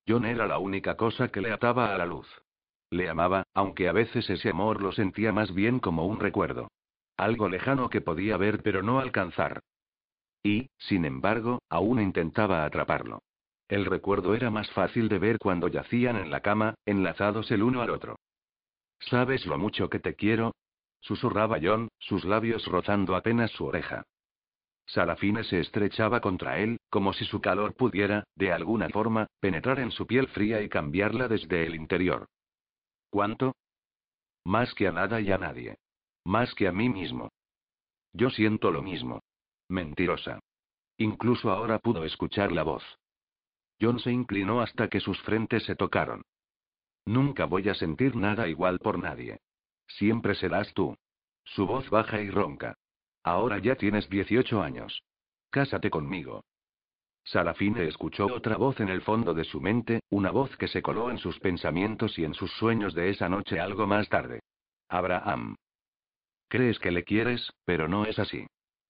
[SPEAKER 1] John era la única cosa que le ataba a la luz. Le amaba, aunque a veces ese amor lo sentía más bien como un recuerdo. Algo lejano que podía ver pero no alcanzar. Y, sin embargo, aún intentaba atraparlo. El recuerdo era más fácil de ver cuando yacían en la cama, enlazados el uno al otro. ¿Sabes lo mucho que te quiero? susurraba John, sus labios rozando apenas su oreja. Sarafine se estrechaba contra él, como si su calor pudiera, de alguna forma, penetrar en su piel fría y cambiarla desde el interior. ¿Cuánto? Más que a nada y a nadie. Más que a mí mismo. Yo siento lo mismo. Mentirosa. Incluso ahora pudo escuchar la voz. John se inclinó hasta que sus frentes se tocaron. Nunca voy a sentir nada igual por nadie. Siempre serás tú. Su voz baja y ronca. Ahora ya tienes 18 años. Cásate conmigo. Sarafine escuchó otra voz en el fondo de su mente, una voz que se coló en sus pensamientos y en sus sueños de esa noche algo más tarde. Abraham. Crees que le quieres, pero no es así.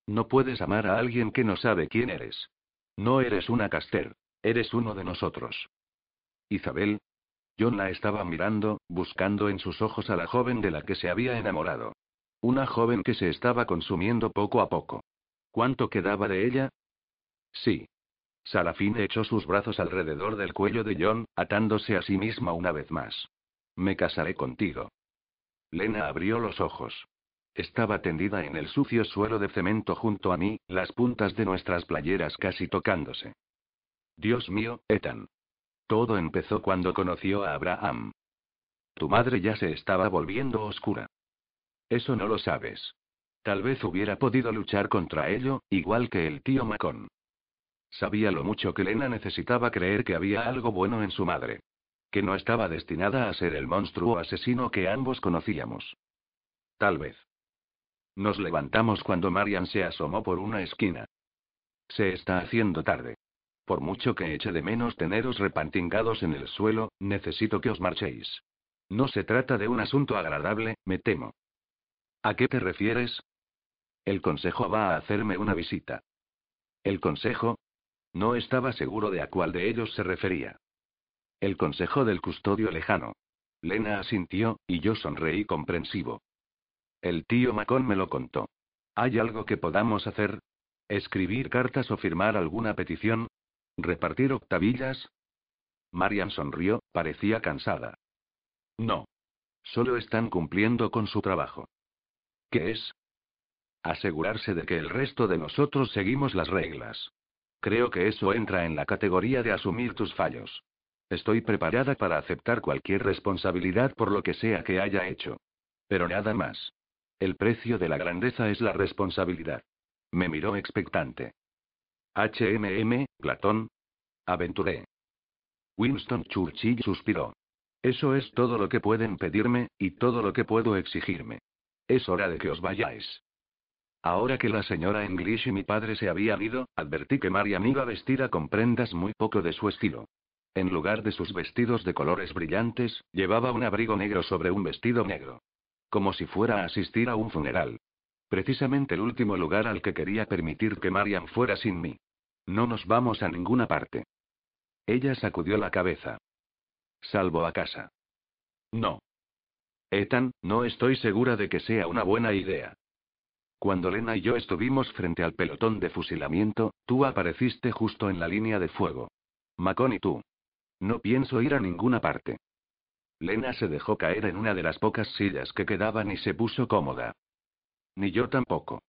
[SPEAKER 1] No puedes amar a alguien que no sabe quién eres. No eres una caster. Eres uno de nosotros. Isabel. John la estaba mirando, buscando en sus ojos a la joven de la que se había enamorado. Una joven que se estaba consumiendo poco a poco. ¿Cuánto quedaba de ella? Sí. Salafine echó sus brazos alrededor del cuello de John, atándose a sí misma una vez más. Me casaré contigo. Lena abrió los ojos. Estaba tendida en el sucio suelo de cemento junto a mí, las puntas de nuestras playeras casi tocándose. Dios mío, Ethan. Todo empezó cuando conoció a Abraham. Tu madre ya se estaba volviendo oscura. Eso no lo sabes. Tal vez hubiera podido luchar contra ello, igual que el tío Macon. Sabía lo mucho que Lena necesitaba creer que había algo bueno en su madre. Que no estaba destinada a ser el monstruo asesino que ambos conocíamos. Tal vez. Nos levantamos cuando Marian se asomó por una esquina. Se está haciendo tarde. Por mucho que eche de menos teneros repantingados en el suelo, necesito que os marchéis. No se trata de un asunto agradable, me temo. ¿A qué te refieres? El consejo va a hacerme una visita. ¿El consejo? No estaba seguro de a cuál de ellos se refería. El consejo del custodio lejano. Lena asintió, y yo sonreí comprensivo. El tío Macón me lo contó. ¿Hay algo que podamos hacer? ¿Escribir cartas o firmar alguna petición? ¿Repartir octavillas? Marian sonrió, parecía cansada. No. Solo están cumpliendo con su trabajo. ¿Qué es? Asegurarse de que el resto de nosotros seguimos las reglas. Creo que eso entra en la categoría de asumir tus fallos. Estoy preparada para aceptar cualquier responsabilidad por lo que sea que haya hecho. Pero nada más. El precio de la grandeza es la responsabilidad. Me miró expectante. HMM, Platón. Aventuré. Winston Churchill suspiró. Eso es todo lo que pueden pedirme, y todo lo que puedo exigirme. Es hora de que os vayáis. Ahora que la señora English y mi padre se habían ido, advertí que Marian iba vestida con prendas muy poco de su estilo. En lugar de sus vestidos de colores brillantes, llevaba un abrigo negro sobre un vestido negro. Como si fuera a asistir a un funeral. Precisamente el último lugar al que quería permitir que Marian fuera sin mí. No nos vamos a ninguna parte. Ella sacudió la cabeza. Salvo a casa. No. Ethan, no estoy segura de que sea una buena idea. Cuando Lena y yo estuvimos frente al pelotón de fusilamiento, tú apareciste justo en la línea de fuego. Macon y tú. No pienso ir a ninguna parte. Lena se dejó caer en una de las pocas sillas que quedaban y se puso cómoda. Ni yo tampoco.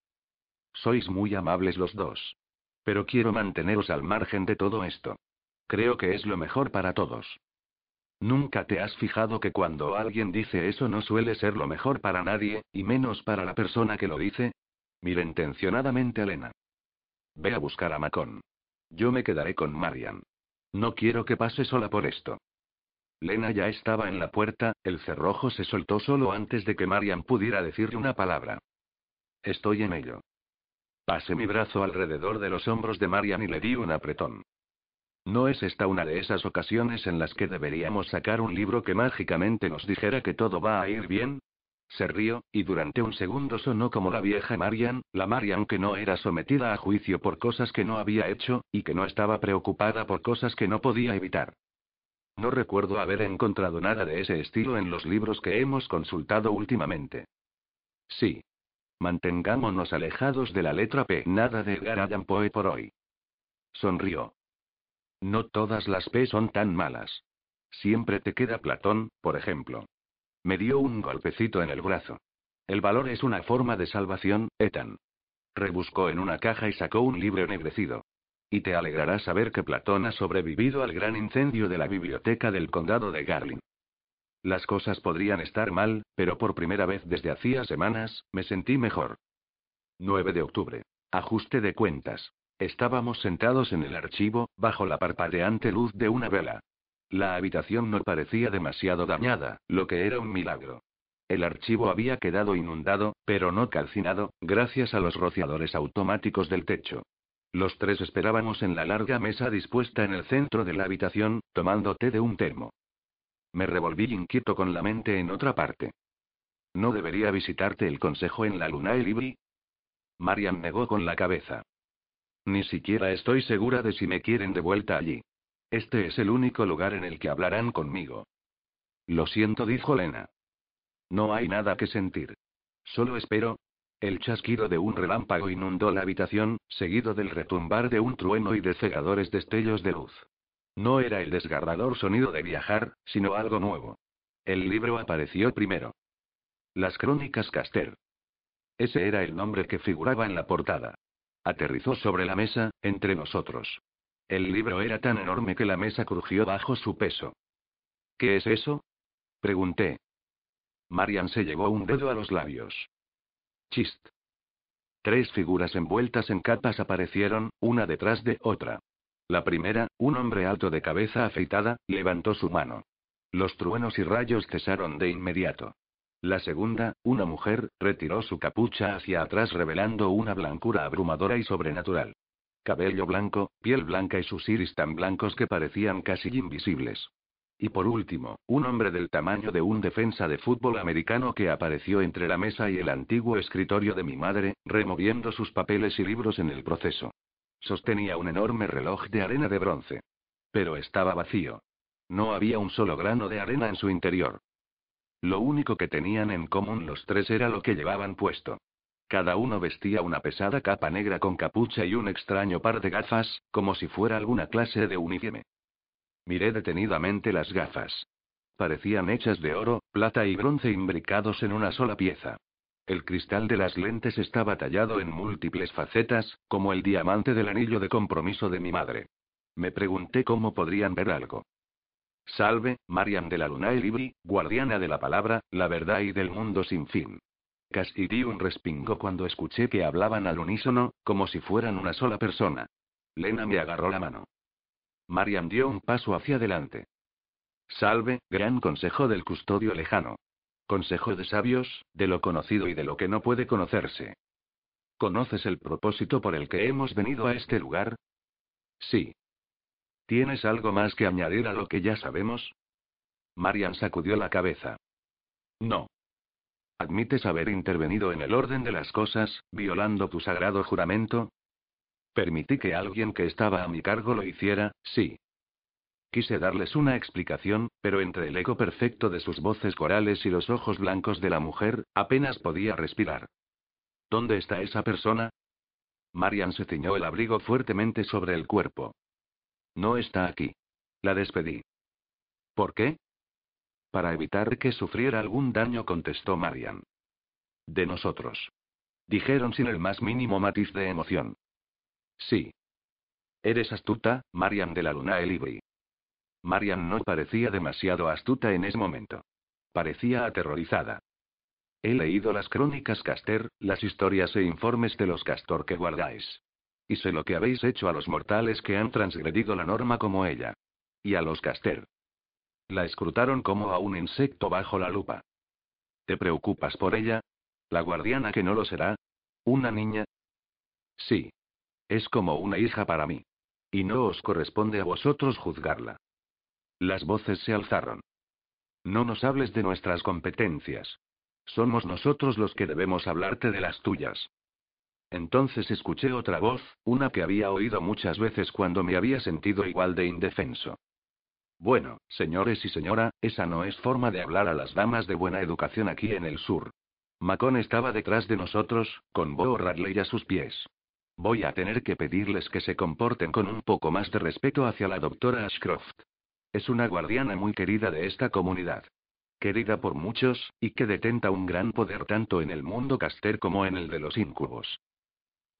[SPEAKER 1] Sois muy amables los dos. Pero quiero manteneros al margen de todo esto. Creo que es lo mejor para todos. ¿Nunca te has fijado que cuando alguien dice eso no suele ser lo mejor para nadie, y menos para la persona que lo dice? Mira intencionadamente a Lena. Ve a buscar a Macon. Yo me quedaré con Marian. No quiero que pase sola por esto. Lena ya estaba en la puerta, el cerrojo se soltó solo antes de que Marian pudiera decirle una palabra. Estoy en ello. Pasé mi brazo alrededor de los hombros de Marian y le di un apretón. ¿No es esta una de esas ocasiones en las que deberíamos sacar un libro que mágicamente nos dijera que todo va a ir bien? Se rió, y durante un segundo sonó como la vieja Marian, la Marian que no era sometida a juicio por cosas que no había hecho, y que no estaba preocupada por cosas que no podía evitar. No recuerdo haber encontrado nada de ese estilo en los libros que hemos consultado últimamente. Sí. Mantengámonos alejados de la letra P. Nada de Edgar Allan Poe por hoy. Sonrió. No todas las P son tan malas. Siempre te queda Platón, por ejemplo. Me dio un golpecito en el brazo. El valor es una forma de salvación, Ethan. Rebuscó en una caja y sacó un libro ennegrecido. Y te alegrará saber que Platón ha sobrevivido al gran incendio de la biblioteca del condado de Garling. Las cosas podrían estar mal, pero por primera vez desde hacía semanas, me sentí mejor. 9 de octubre. Ajuste de cuentas. Estábamos sentados en el archivo, bajo la parpadeante luz de una vela. La habitación no parecía demasiado dañada, lo que era un milagro. El archivo había quedado inundado, pero no calcinado, gracias a los rociadores automáticos del techo. Los tres esperábamos en la larga mesa dispuesta en el centro de la habitación, tomando té de un termo. Me revolví inquieto con la mente en otra parte. ¿No debería visitarte el consejo en la luna Libri? Marian negó con la cabeza. Ni siquiera estoy segura de si me quieren de vuelta allí. Este es el único lugar en el que hablarán conmigo. Lo siento, dijo Lena. No hay nada que sentir. Solo espero. El chasquido de un relámpago inundó la habitación, seguido del retumbar de un trueno y de cegadores destellos de luz. No era el desgarrador sonido de viajar, sino algo nuevo. El libro apareció primero. Las crónicas Caster. Ese era el nombre que figuraba en la portada. Aterrizó sobre la mesa, entre nosotros. El libro era tan enorme que la mesa crujió bajo su peso. ¿Qué es eso? Pregunté. Marian se llevó un dedo a los labios. Chist. Tres figuras envueltas en capas aparecieron, una detrás de otra. La primera, un hombre alto de cabeza afeitada, levantó su mano. Los truenos y rayos cesaron de inmediato. La segunda, una mujer, retiró su capucha hacia atrás revelando una blancura abrumadora y sobrenatural. Cabello blanco, piel blanca y sus iris tan blancos que parecían casi invisibles. Y por último, un hombre del tamaño de un defensa de fútbol americano que apareció entre la mesa y el antiguo escritorio de mi madre, removiendo sus papeles y libros en el proceso. Sostenía un enorme reloj de arena de bronce. Pero estaba vacío. No había un solo grano de arena en su interior. Lo único que tenían en común los tres era lo que llevaban puesto. Cada uno vestía una pesada capa negra con capucha y un extraño par de gafas, como si fuera alguna clase de uniforme. Miré detenidamente las gafas. Parecían hechas de oro, plata y bronce imbricados en una sola pieza. El cristal de las lentes estaba tallado en múltiples facetas, como el diamante del anillo de compromiso de mi madre. Me pregunté cómo podrían ver algo. Salve, Marian de la Luna Libri, guardiana de la palabra, la verdad y del mundo sin fin. Casi di un respingo cuando escuché que hablaban al unísono, como si fueran una sola persona. Lena me agarró la mano. Marian dio un paso hacia adelante. Salve, gran consejo del custodio lejano. Consejo de sabios, de lo conocido y de lo que no puede conocerse. ¿Conoces el propósito por el que hemos venido a este lugar? Sí. ¿Tienes algo más que añadir a lo que ya sabemos? Marian sacudió la cabeza. No. ¿Admites haber intervenido en el orden de las cosas, violando tu sagrado juramento? Permití que alguien que estaba a mi cargo lo hiciera, sí. Quise darles una explicación, pero entre el eco perfecto de sus voces corales y los ojos blancos de la mujer, apenas podía respirar. ¿Dónde está esa persona? Marian se ciñó el abrigo fuertemente sobre el cuerpo. No está aquí. La despedí. ¿Por qué? Para evitar que sufriera algún daño, contestó Marian. De nosotros. Dijeron sin el más mínimo matiz de emoción. Sí. Eres astuta, Marian de la Luna Elibri. Marian no parecía demasiado astuta en ese momento. Parecía aterrorizada. He leído las crónicas Caster, las historias e informes de los Castor que guardáis. Y sé lo que habéis hecho a los mortales que han transgredido la norma como ella. Y a los Caster. La escrutaron como a un insecto bajo la lupa. ¿Te preocupas por ella? ¿La guardiana que no lo será? ¿Una niña? Sí. Es como una hija para mí. Y no os corresponde a vosotros juzgarla. Las voces se alzaron. No nos hables de nuestras competencias. Somos nosotros los que debemos hablarte de las tuyas. Entonces escuché otra voz, una que había oído muchas veces cuando me había sentido igual de indefenso. Bueno, señores y señora, esa no es forma de hablar a las damas de buena educación aquí en el sur. Macon estaba detrás de nosotros, con Bo Radley a sus pies. Voy a tener que pedirles que se comporten con un poco más de respeto hacia la doctora Ashcroft. Es una guardiana muy querida de esta comunidad. Querida por muchos, y que detenta un gran poder tanto en el mundo caster como en el de los incubos.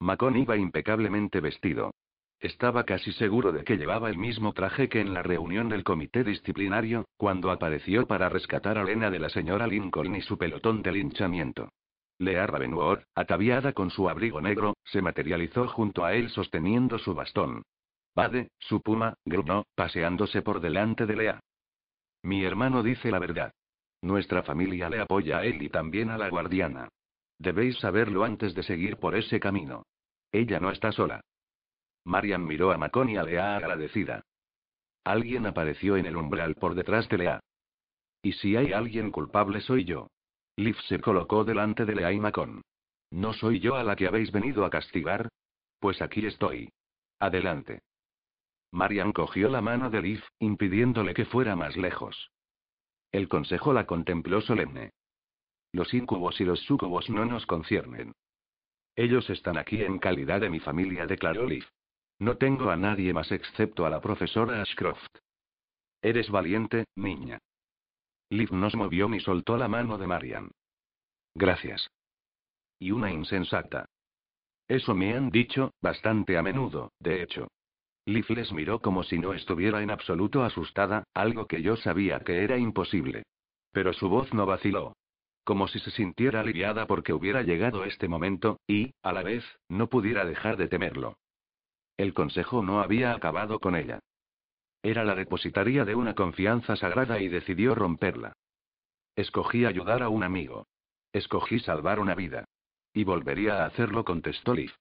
[SPEAKER 1] Macon iba impecablemente vestido. Estaba casi seguro de que llevaba el mismo traje que en la reunión del comité disciplinario, cuando apareció para rescatar a Lena de la señora Lincoln y su pelotón de linchamiento. Lea Ravenwood, ataviada con su abrigo negro, se materializó junto a él sosteniendo su bastón. Bade, su puma, gruñó, paseándose por delante de Lea. Mi hermano dice la verdad. Nuestra familia le apoya a él y también a la guardiana. Debéis saberlo antes de seguir por ese camino. Ella no está sola. Marian miró a Macon y a Lea agradecida. Alguien apareció en el umbral por detrás de Lea. Y si hay alguien culpable soy yo. Liv se colocó delante de Lea y Macon. ¿No soy yo a la que habéis venido a castigar? Pues aquí estoy. Adelante. Marian cogió la mano de Liv, impidiéndole que fuera más lejos. El consejo la contempló solemne. Los incubos y los sucubos no nos conciernen. Ellos están aquí en calidad de mi familia, declaró Liv. No tengo a nadie más excepto a la profesora Ashcroft. Eres valiente, niña. Liv no se movió ni soltó la mano de Marian. Gracias. Y una insensata. Eso me han dicho, bastante a menudo, de hecho. Liv les miró como si no estuviera en absoluto asustada, algo que yo sabía que era imposible. Pero su voz no vaciló. Como si se sintiera aliviada porque hubiera llegado este momento, y, a la vez, no pudiera dejar de temerlo. El consejo no había acabado con ella. Era la depositaria de una confianza sagrada y decidió romperla. Escogí ayudar a un amigo. Escogí salvar una vida. Y volvería a hacerlo, contestó Liv.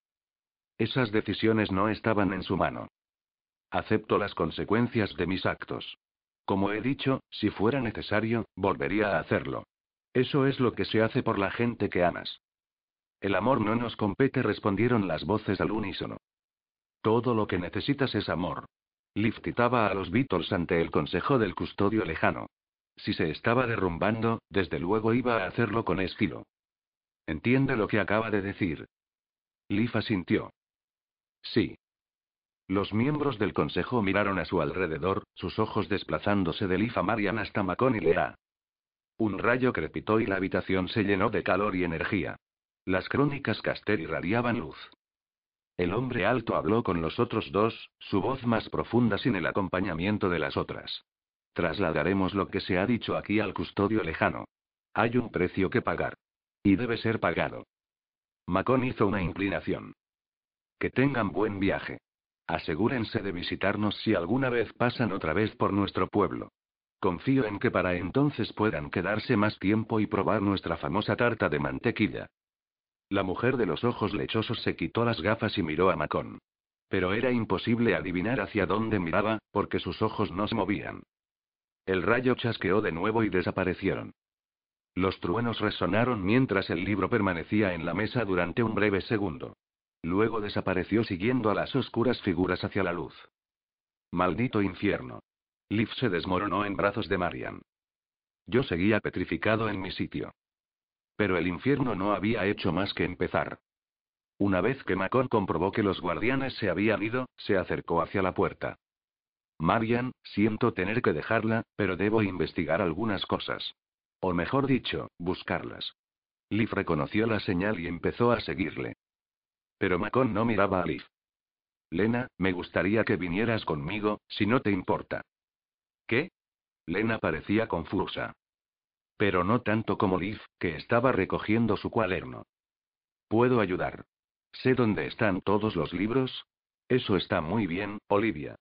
[SPEAKER 1] Esas decisiones no estaban en su mano. Acepto las consecuencias de mis actos. Como he dicho, si fuera necesario, volvería a hacerlo. Eso es lo que se hace por la gente que amas. El amor no nos compete, respondieron las voces al unísono. Todo lo que necesitas es amor. Liftitaba a los Beatles ante el consejo del custodio lejano. Si se estaba derrumbando, desde luego iba a hacerlo con estilo. ¿Entiende lo que acaba de decir? Liv asintió. Sí. Los miembros del consejo miraron a su alrededor, sus ojos desplazándose de Liv a Marian hasta Macon y Lea. Un rayo crepitó y la habitación se llenó de calor y energía. Las crónicas Caster irradiaban luz. El hombre alto habló con los otros dos, su voz más profunda sin el acompañamiento de las otras. Trasladaremos lo que se ha dicho aquí al custodio lejano. Hay un precio que pagar. Y debe ser pagado. Macon hizo una inclinación. Que tengan buen viaje. Asegúrense de visitarnos si alguna vez pasan otra vez por nuestro pueblo. Confío en que para entonces puedan quedarse más tiempo y probar nuestra famosa tarta de mantequilla. La mujer de los ojos lechosos se quitó las gafas y miró a Macon. Pero era imposible adivinar hacia dónde miraba, porque sus ojos no se movían. El rayo chasqueó de nuevo y desaparecieron. Los truenos resonaron mientras el libro permanecía en la mesa durante un breve segundo. Luego desapareció siguiendo a las oscuras figuras hacia la luz. Maldito infierno. Liv se desmoronó en brazos de Marian. Yo seguía petrificado en mi sitio. Pero el infierno no había hecho más que empezar. Una vez que Macon comprobó que los guardianes se habían ido, se acercó hacia la puerta. Marian, siento tener que dejarla, pero debo investigar algunas cosas. O mejor dicho, buscarlas. Liv reconoció la señal y empezó a seguirle. Pero Macon no miraba a Liv. Lena, me gustaría que vinieras conmigo, si no te importa. ¿Qué? Lena parecía confusa. Pero no tanto como Liv, que estaba recogiendo su cuaderno. Puedo ayudar. Sé dónde están todos los libros. Eso está muy bien, Olivia.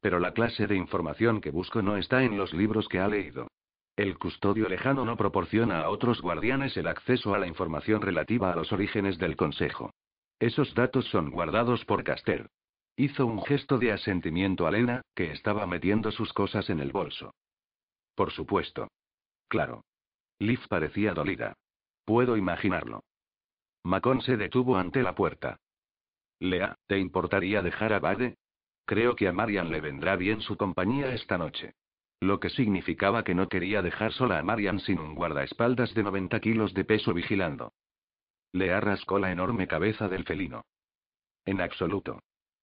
[SPEAKER 1] Pero la clase de información que busco no está en los libros que ha leído. El custodio lejano no proporciona a otros guardianes el acceso a la información relativa a los orígenes del Consejo. Esos datos son guardados por Caster. Hizo un gesto de asentimiento a Lena, que estaba metiendo sus cosas en el bolso. Por supuesto. Claro. Liv parecía dolida. Puedo imaginarlo. Macon se detuvo ante la puerta. Lea, ¿te importaría dejar a Bade? Creo que a Marian le vendrá bien su compañía esta noche. Lo que significaba que no quería dejar sola a Marian sin un guardaespaldas de 90 kilos de peso vigilando. Le arrascó la enorme cabeza del felino. En absoluto.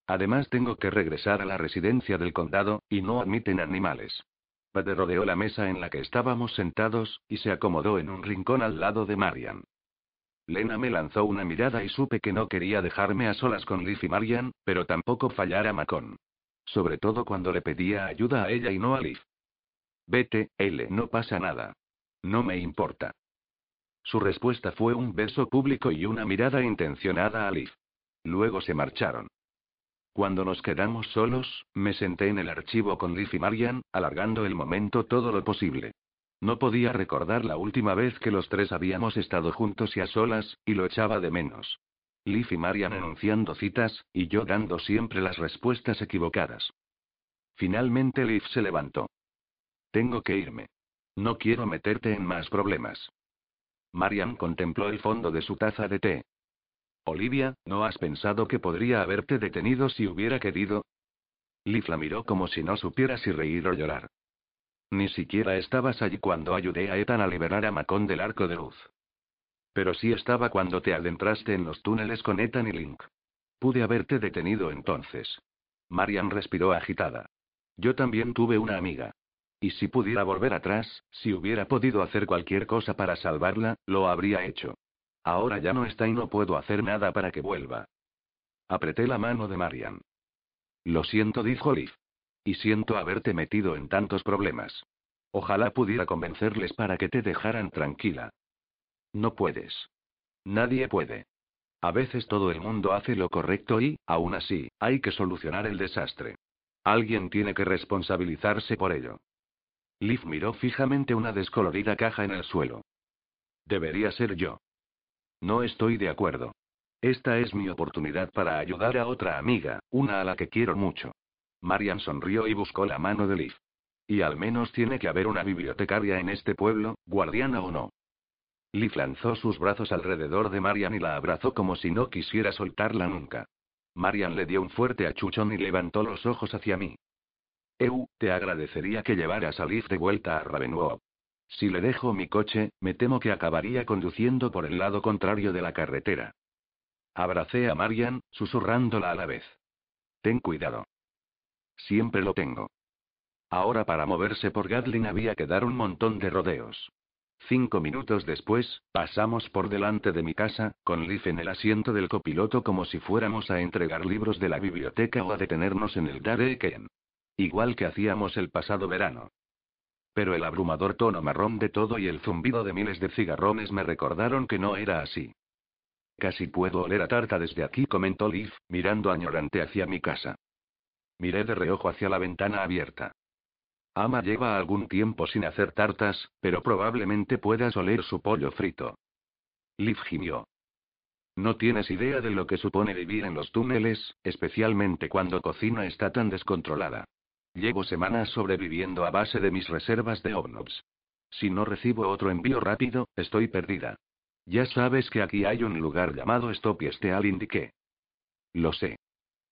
[SPEAKER 1] Además tengo que regresar a la residencia del condado, y no admiten animales. Bade rodeó la mesa en la que estábamos sentados, y se acomodó en un rincón al lado de Marian. Lena me lanzó una mirada y supe que no quería dejarme a solas con Liv y Marian, pero tampoco fallar a Macon. Sobre todo cuando le pedía ayuda a ella y no a Liv. Vete, L, no pasa nada. No me importa. Su respuesta fue un beso público y una mirada intencionada a Liv. Luego se marcharon. Cuando nos quedamos solos, me senté en el archivo con Liv y Marian, alargando el momento todo lo posible. No podía recordar la última vez que los tres habíamos estado juntos y a solas, y lo echaba de menos. Liv y Marian enunciando citas, y yo dando siempre las respuestas equivocadas. Finalmente Liv se levantó. Tengo que irme. No quiero meterte en más problemas. Marian contempló el fondo de su taza de té. Olivia, ¿no has pensado que podría haberte detenido si hubiera querido? Liv la miró como si no supiera si reír o llorar. Ni siquiera estabas allí cuando ayudé a Ethan a liberar a Macon del arco de luz. Pero sí estaba cuando te adentraste en los túneles con Ethan y Link. Pude haberte detenido entonces. Marian respiró agitada. Yo también tuve una amiga. Y si pudiera volver atrás, si hubiera podido hacer cualquier cosa para salvarla, lo habría hecho. Ahora ya no está y no puedo hacer nada para que vuelva. Apreté la mano de Marian. Lo siento, dijo Liv. Y siento haberte metido en tantos problemas. Ojalá pudiera convencerles para que te dejaran tranquila. No puedes. Nadie puede. A veces todo el mundo hace lo correcto y, aún así, hay que solucionar el desastre. Alguien tiene que responsabilizarse por ello. Liv miró fijamente una descolorida caja en el suelo. Debería ser yo. No estoy de acuerdo. Esta es mi oportunidad para ayudar a otra amiga, una a la que quiero mucho. Marian sonrió y buscó la mano de Liv. Y al menos tiene que haber una bibliotecaria en este pueblo, guardiana o no. Liv lanzó sus brazos alrededor de Marian y la abrazó como si no quisiera soltarla nunca. Marian le dio un fuerte achuchón y levantó los ojos hacia mí. Eu, te agradecería que llevaras a Liv de vuelta a Ravenwood. Si le dejo mi coche, me temo que acabaría conduciendo por el lado contrario de la carretera. Abracé a Marian, susurrándola a la vez. Ten cuidado. Siempre lo tengo. Ahora para moverse por Gatling había que dar un montón de rodeos. Cinco minutos después, pasamos por delante de mi casa, con Liv en el asiento del copiloto como si fuéramos a entregar libros de la biblioteca o a detenernos en el Dareken. Igual que hacíamos el pasado verano. Pero el abrumador tono marrón de todo y el zumbido de miles de cigarrones me recordaron que no era así. Casi puedo oler a tarta desde aquí, comentó Liv, mirando añorante hacia mi casa. Miré de reojo hacia la ventana abierta. Ama lleva algún tiempo sin hacer tartas, pero probablemente puedas oler su pollo frito. Liv gimió. No tienes idea de lo que supone vivir en los túneles, especialmente cuando cocina está tan descontrolada. Llevo semanas sobreviviendo a base de mis reservas de ovnobs. Si no recibo otro envío rápido, estoy perdida. Ya sabes que aquí hay un lugar llamado Stop y este al indiqué. Lo sé.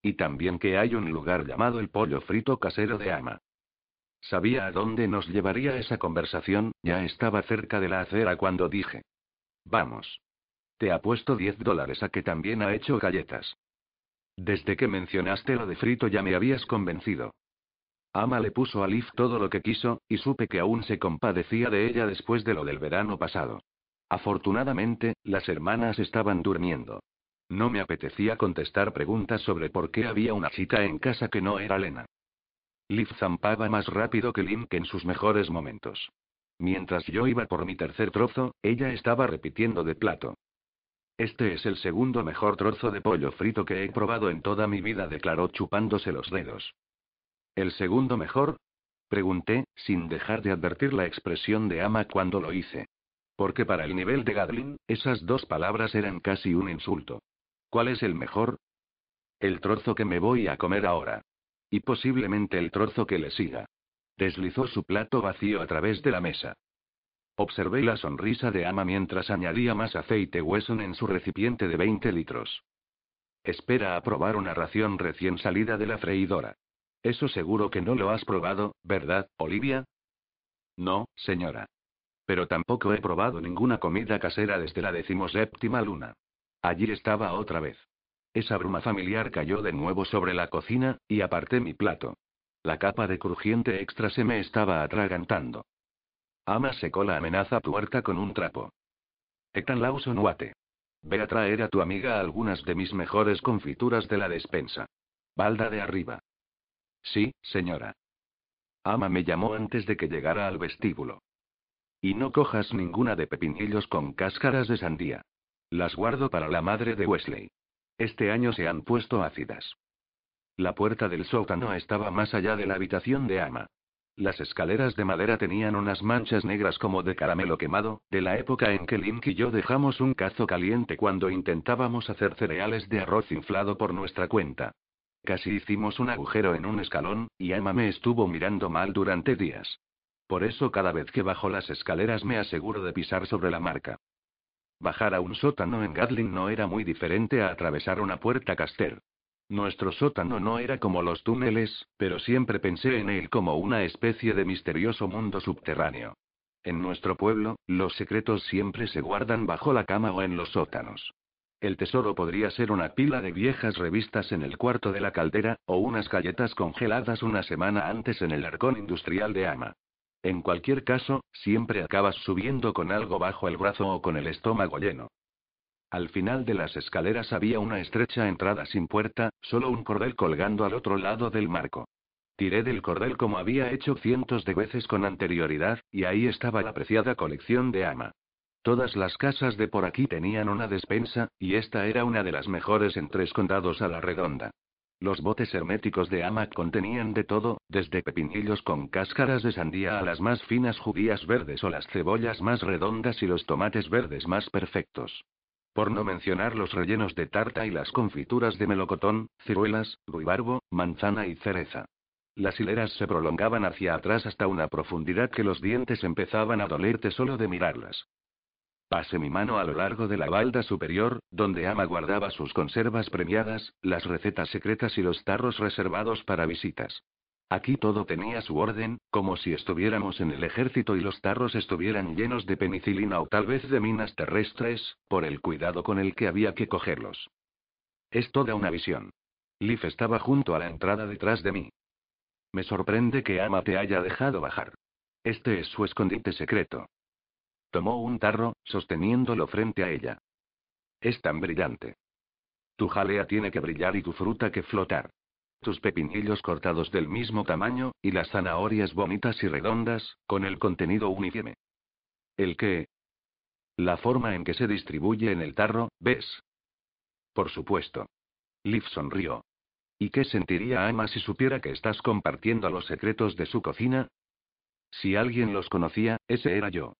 [SPEAKER 1] Y también que hay un lugar llamado el pollo frito casero de Ama. Sabía a dónde nos llevaría esa conversación, ya estaba cerca de la acera cuando dije. Vamos. Te apuesto 10 dólares a que también ha hecho galletas. Desde que mencionaste lo de frito ya me habías convencido. Ama le puso a Liv todo lo que quiso, y supe que aún se compadecía de ella después de lo del verano pasado. Afortunadamente, las hermanas estaban durmiendo. No me apetecía contestar preguntas sobre por qué había una chica en casa que no era Lena. Liv zampaba más rápido que Link en sus mejores momentos. Mientras yo iba por mi tercer trozo, ella estaba repitiendo de plato. Este es el segundo mejor trozo de pollo frito que he probado en toda mi vida, declaró chupándose los dedos. ¿El segundo mejor? Pregunté, sin dejar de advertir la expresión de ama cuando lo hice. Porque para el nivel de Gadlin, esas dos palabras eran casi un insulto. ¿Cuál es el mejor? El trozo que me voy a comer ahora. Y posiblemente el trozo que le siga. Deslizó su plato vacío a través de la mesa. Observé la sonrisa de Ama mientras añadía más aceite Wesson en su recipiente de 20 litros. Espera a probar una ración recién salida de la freidora. Eso seguro que no lo has probado, ¿verdad, Olivia? No, señora. Pero tampoco he probado ninguna comida casera desde la decimoséptima luna. Allí estaba otra vez. Esa bruma familiar cayó de nuevo sobre la cocina, y aparté mi plato. La capa de crujiente extra se me estaba atragantando. Ama secó la amenaza tuerta con un trapo. Ethan Lawson Wate. Ve a traer a tu amiga algunas de mis mejores confituras de la despensa. Balda de arriba. Sí, señora. Ama me llamó antes de que llegara al vestíbulo. Y no cojas ninguna de pepinillos con cáscaras de sandía. Las guardo para la madre de Wesley. Este año se han puesto ácidas. La puerta del sótano estaba más allá de la habitación de Ama. Las escaleras de madera tenían unas manchas negras como de caramelo quemado, de la época en que Link y yo dejamos un cazo caliente cuando intentábamos hacer cereales de arroz inflado por nuestra cuenta. Casi hicimos un agujero en un escalón, y Emma me estuvo mirando mal durante días. Por eso cada vez que bajo las escaleras me aseguro de pisar sobre la marca. Bajar a un sótano en Gatling no era muy diferente a atravesar una puerta caster. Nuestro sótano no era como los túneles, pero siempre pensé en él como una especie de misterioso mundo subterráneo. En nuestro pueblo, los secretos siempre se guardan bajo la cama o en los sótanos. El tesoro podría ser una pila de viejas revistas en el cuarto de la caldera, o unas galletas congeladas una semana antes en el arcón industrial de Ama. En cualquier caso, siempre acabas subiendo con algo bajo el brazo o con el estómago lleno. Al final de las escaleras había una estrecha entrada sin puerta, solo un cordel colgando al otro lado del marco. Tiré del cordel como había hecho cientos de veces con anterioridad, y ahí estaba la apreciada colección de ama. Todas las casas de por aquí tenían una despensa, y esta era una de las mejores en tres condados a la redonda. Los botes herméticos de ama contenían de todo, desde pepinillos con cáscaras de sandía a las más finas judías verdes o las cebollas más redondas y los tomates verdes más perfectos. Por no mencionar los rellenos de tarta y las confituras de melocotón, ciruelas, ruibarbo, manzana y cereza. Las hileras se prolongaban hacia atrás hasta una profundidad que los dientes empezaban a dolerte solo de mirarlas. Pasé mi mano a lo largo de la balda superior, donde Ama guardaba sus conservas premiadas, las recetas secretas y los tarros reservados para visitas. Aquí todo tenía su orden, como si estuviéramos en el ejército y los tarros estuvieran llenos de penicilina o tal vez de minas terrestres, por el cuidado con el que había que cogerlos. Es toda una visión. Leaf estaba junto a la entrada detrás de mí. Me sorprende que Ama te haya dejado bajar. Este es su escondite secreto. Tomó un tarro, sosteniéndolo frente a ella. Es tan brillante. Tu jalea tiene que brillar y tu fruta que flotar. Tus pepinillos cortados del mismo tamaño, y las zanahorias bonitas y redondas, con el contenido uniforme. ¿El qué? La forma en que se distribuye en el tarro, ¿ves? Por supuesto. Liv sonrió. ¿Y qué sentiría Ama si supiera que estás compartiendo los secretos de su cocina? Si alguien los conocía, ese era yo.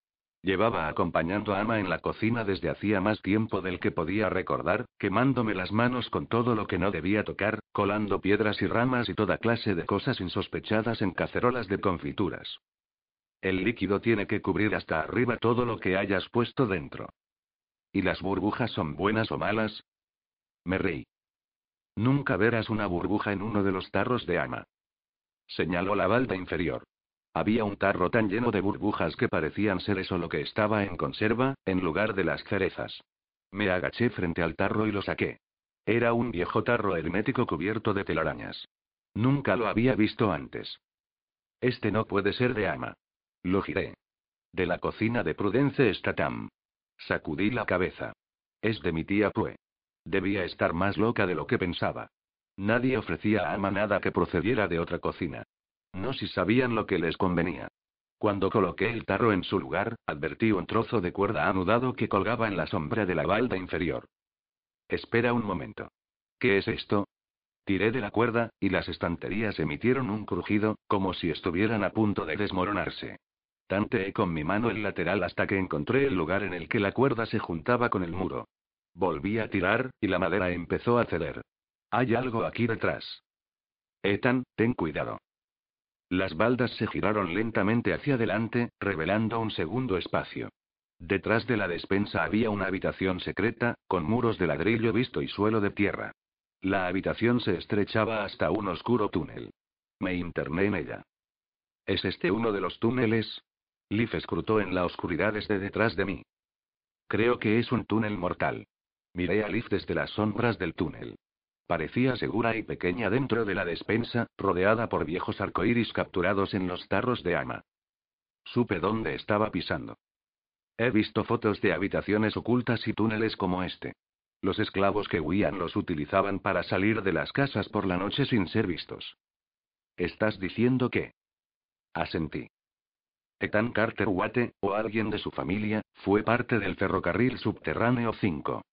[SPEAKER 1] Llevaba acompañando a Ama en la cocina desde hacía más tiempo del que podía recordar, quemándome las manos con todo lo que no debía tocar, colando piedras y ramas y toda clase de cosas insospechadas en cacerolas de confituras. El líquido tiene que cubrir hasta arriba todo lo que hayas puesto dentro. ¿Y las burbujas son buenas o malas? Me reí. Nunca verás una burbuja en uno de los tarros de ama. Señaló la balda inferior. Había un tarro tan lleno de burbujas que parecían ser eso lo que estaba en conserva, en lugar de las cerezas. Me agaché frente al tarro y lo saqué. Era un viejo tarro hermético cubierto de telarañas. Nunca lo había visto antes. Este no puede ser de ama. Lo giré. De la cocina de Prudence Statham. Sacudí la cabeza. Es de mi tía Pue. Debía estar más loca de lo que pensaba. Nadie ofrecía a Ama nada que procediera de otra cocina. No si sabían lo que les convenía. Cuando coloqué el tarro en su lugar, advertí un trozo de cuerda anudado que colgaba en la sombra de la balda inferior. Espera un momento. ¿Qué es esto? Tiré de la cuerda, y las estanterías emitieron un crujido, como si estuvieran a punto de desmoronarse. Tanteé con mi mano el lateral hasta que encontré el lugar en el que la cuerda se juntaba con el muro. Volví a tirar, y la madera empezó a ceder. Hay algo aquí detrás. Ethan, ten cuidado. Las baldas se giraron lentamente hacia adelante, revelando un segundo espacio. Detrás de la despensa había una habitación secreta, con muros de ladrillo visto y suelo de tierra. La habitación se estrechaba hasta un oscuro túnel. Me interné en ella. ¿Es este uno de los túneles? Leaf escrutó en la oscuridad desde detrás de mí. Creo que es un túnel mortal. Miré a Liv desde las sombras del túnel. Parecía segura y pequeña dentro de la despensa, rodeada por viejos arcoíris capturados en los tarros de ama. Supe dónde estaba pisando. He visto fotos de habitaciones ocultas y túneles como este. Los esclavos que huían los utilizaban para salir de las casas por la noche sin ser vistos. ¿Estás diciendo que? Asentí. Ethan Carter Watte, o alguien de su familia, fue parte del ferrocarril subterráneo 5.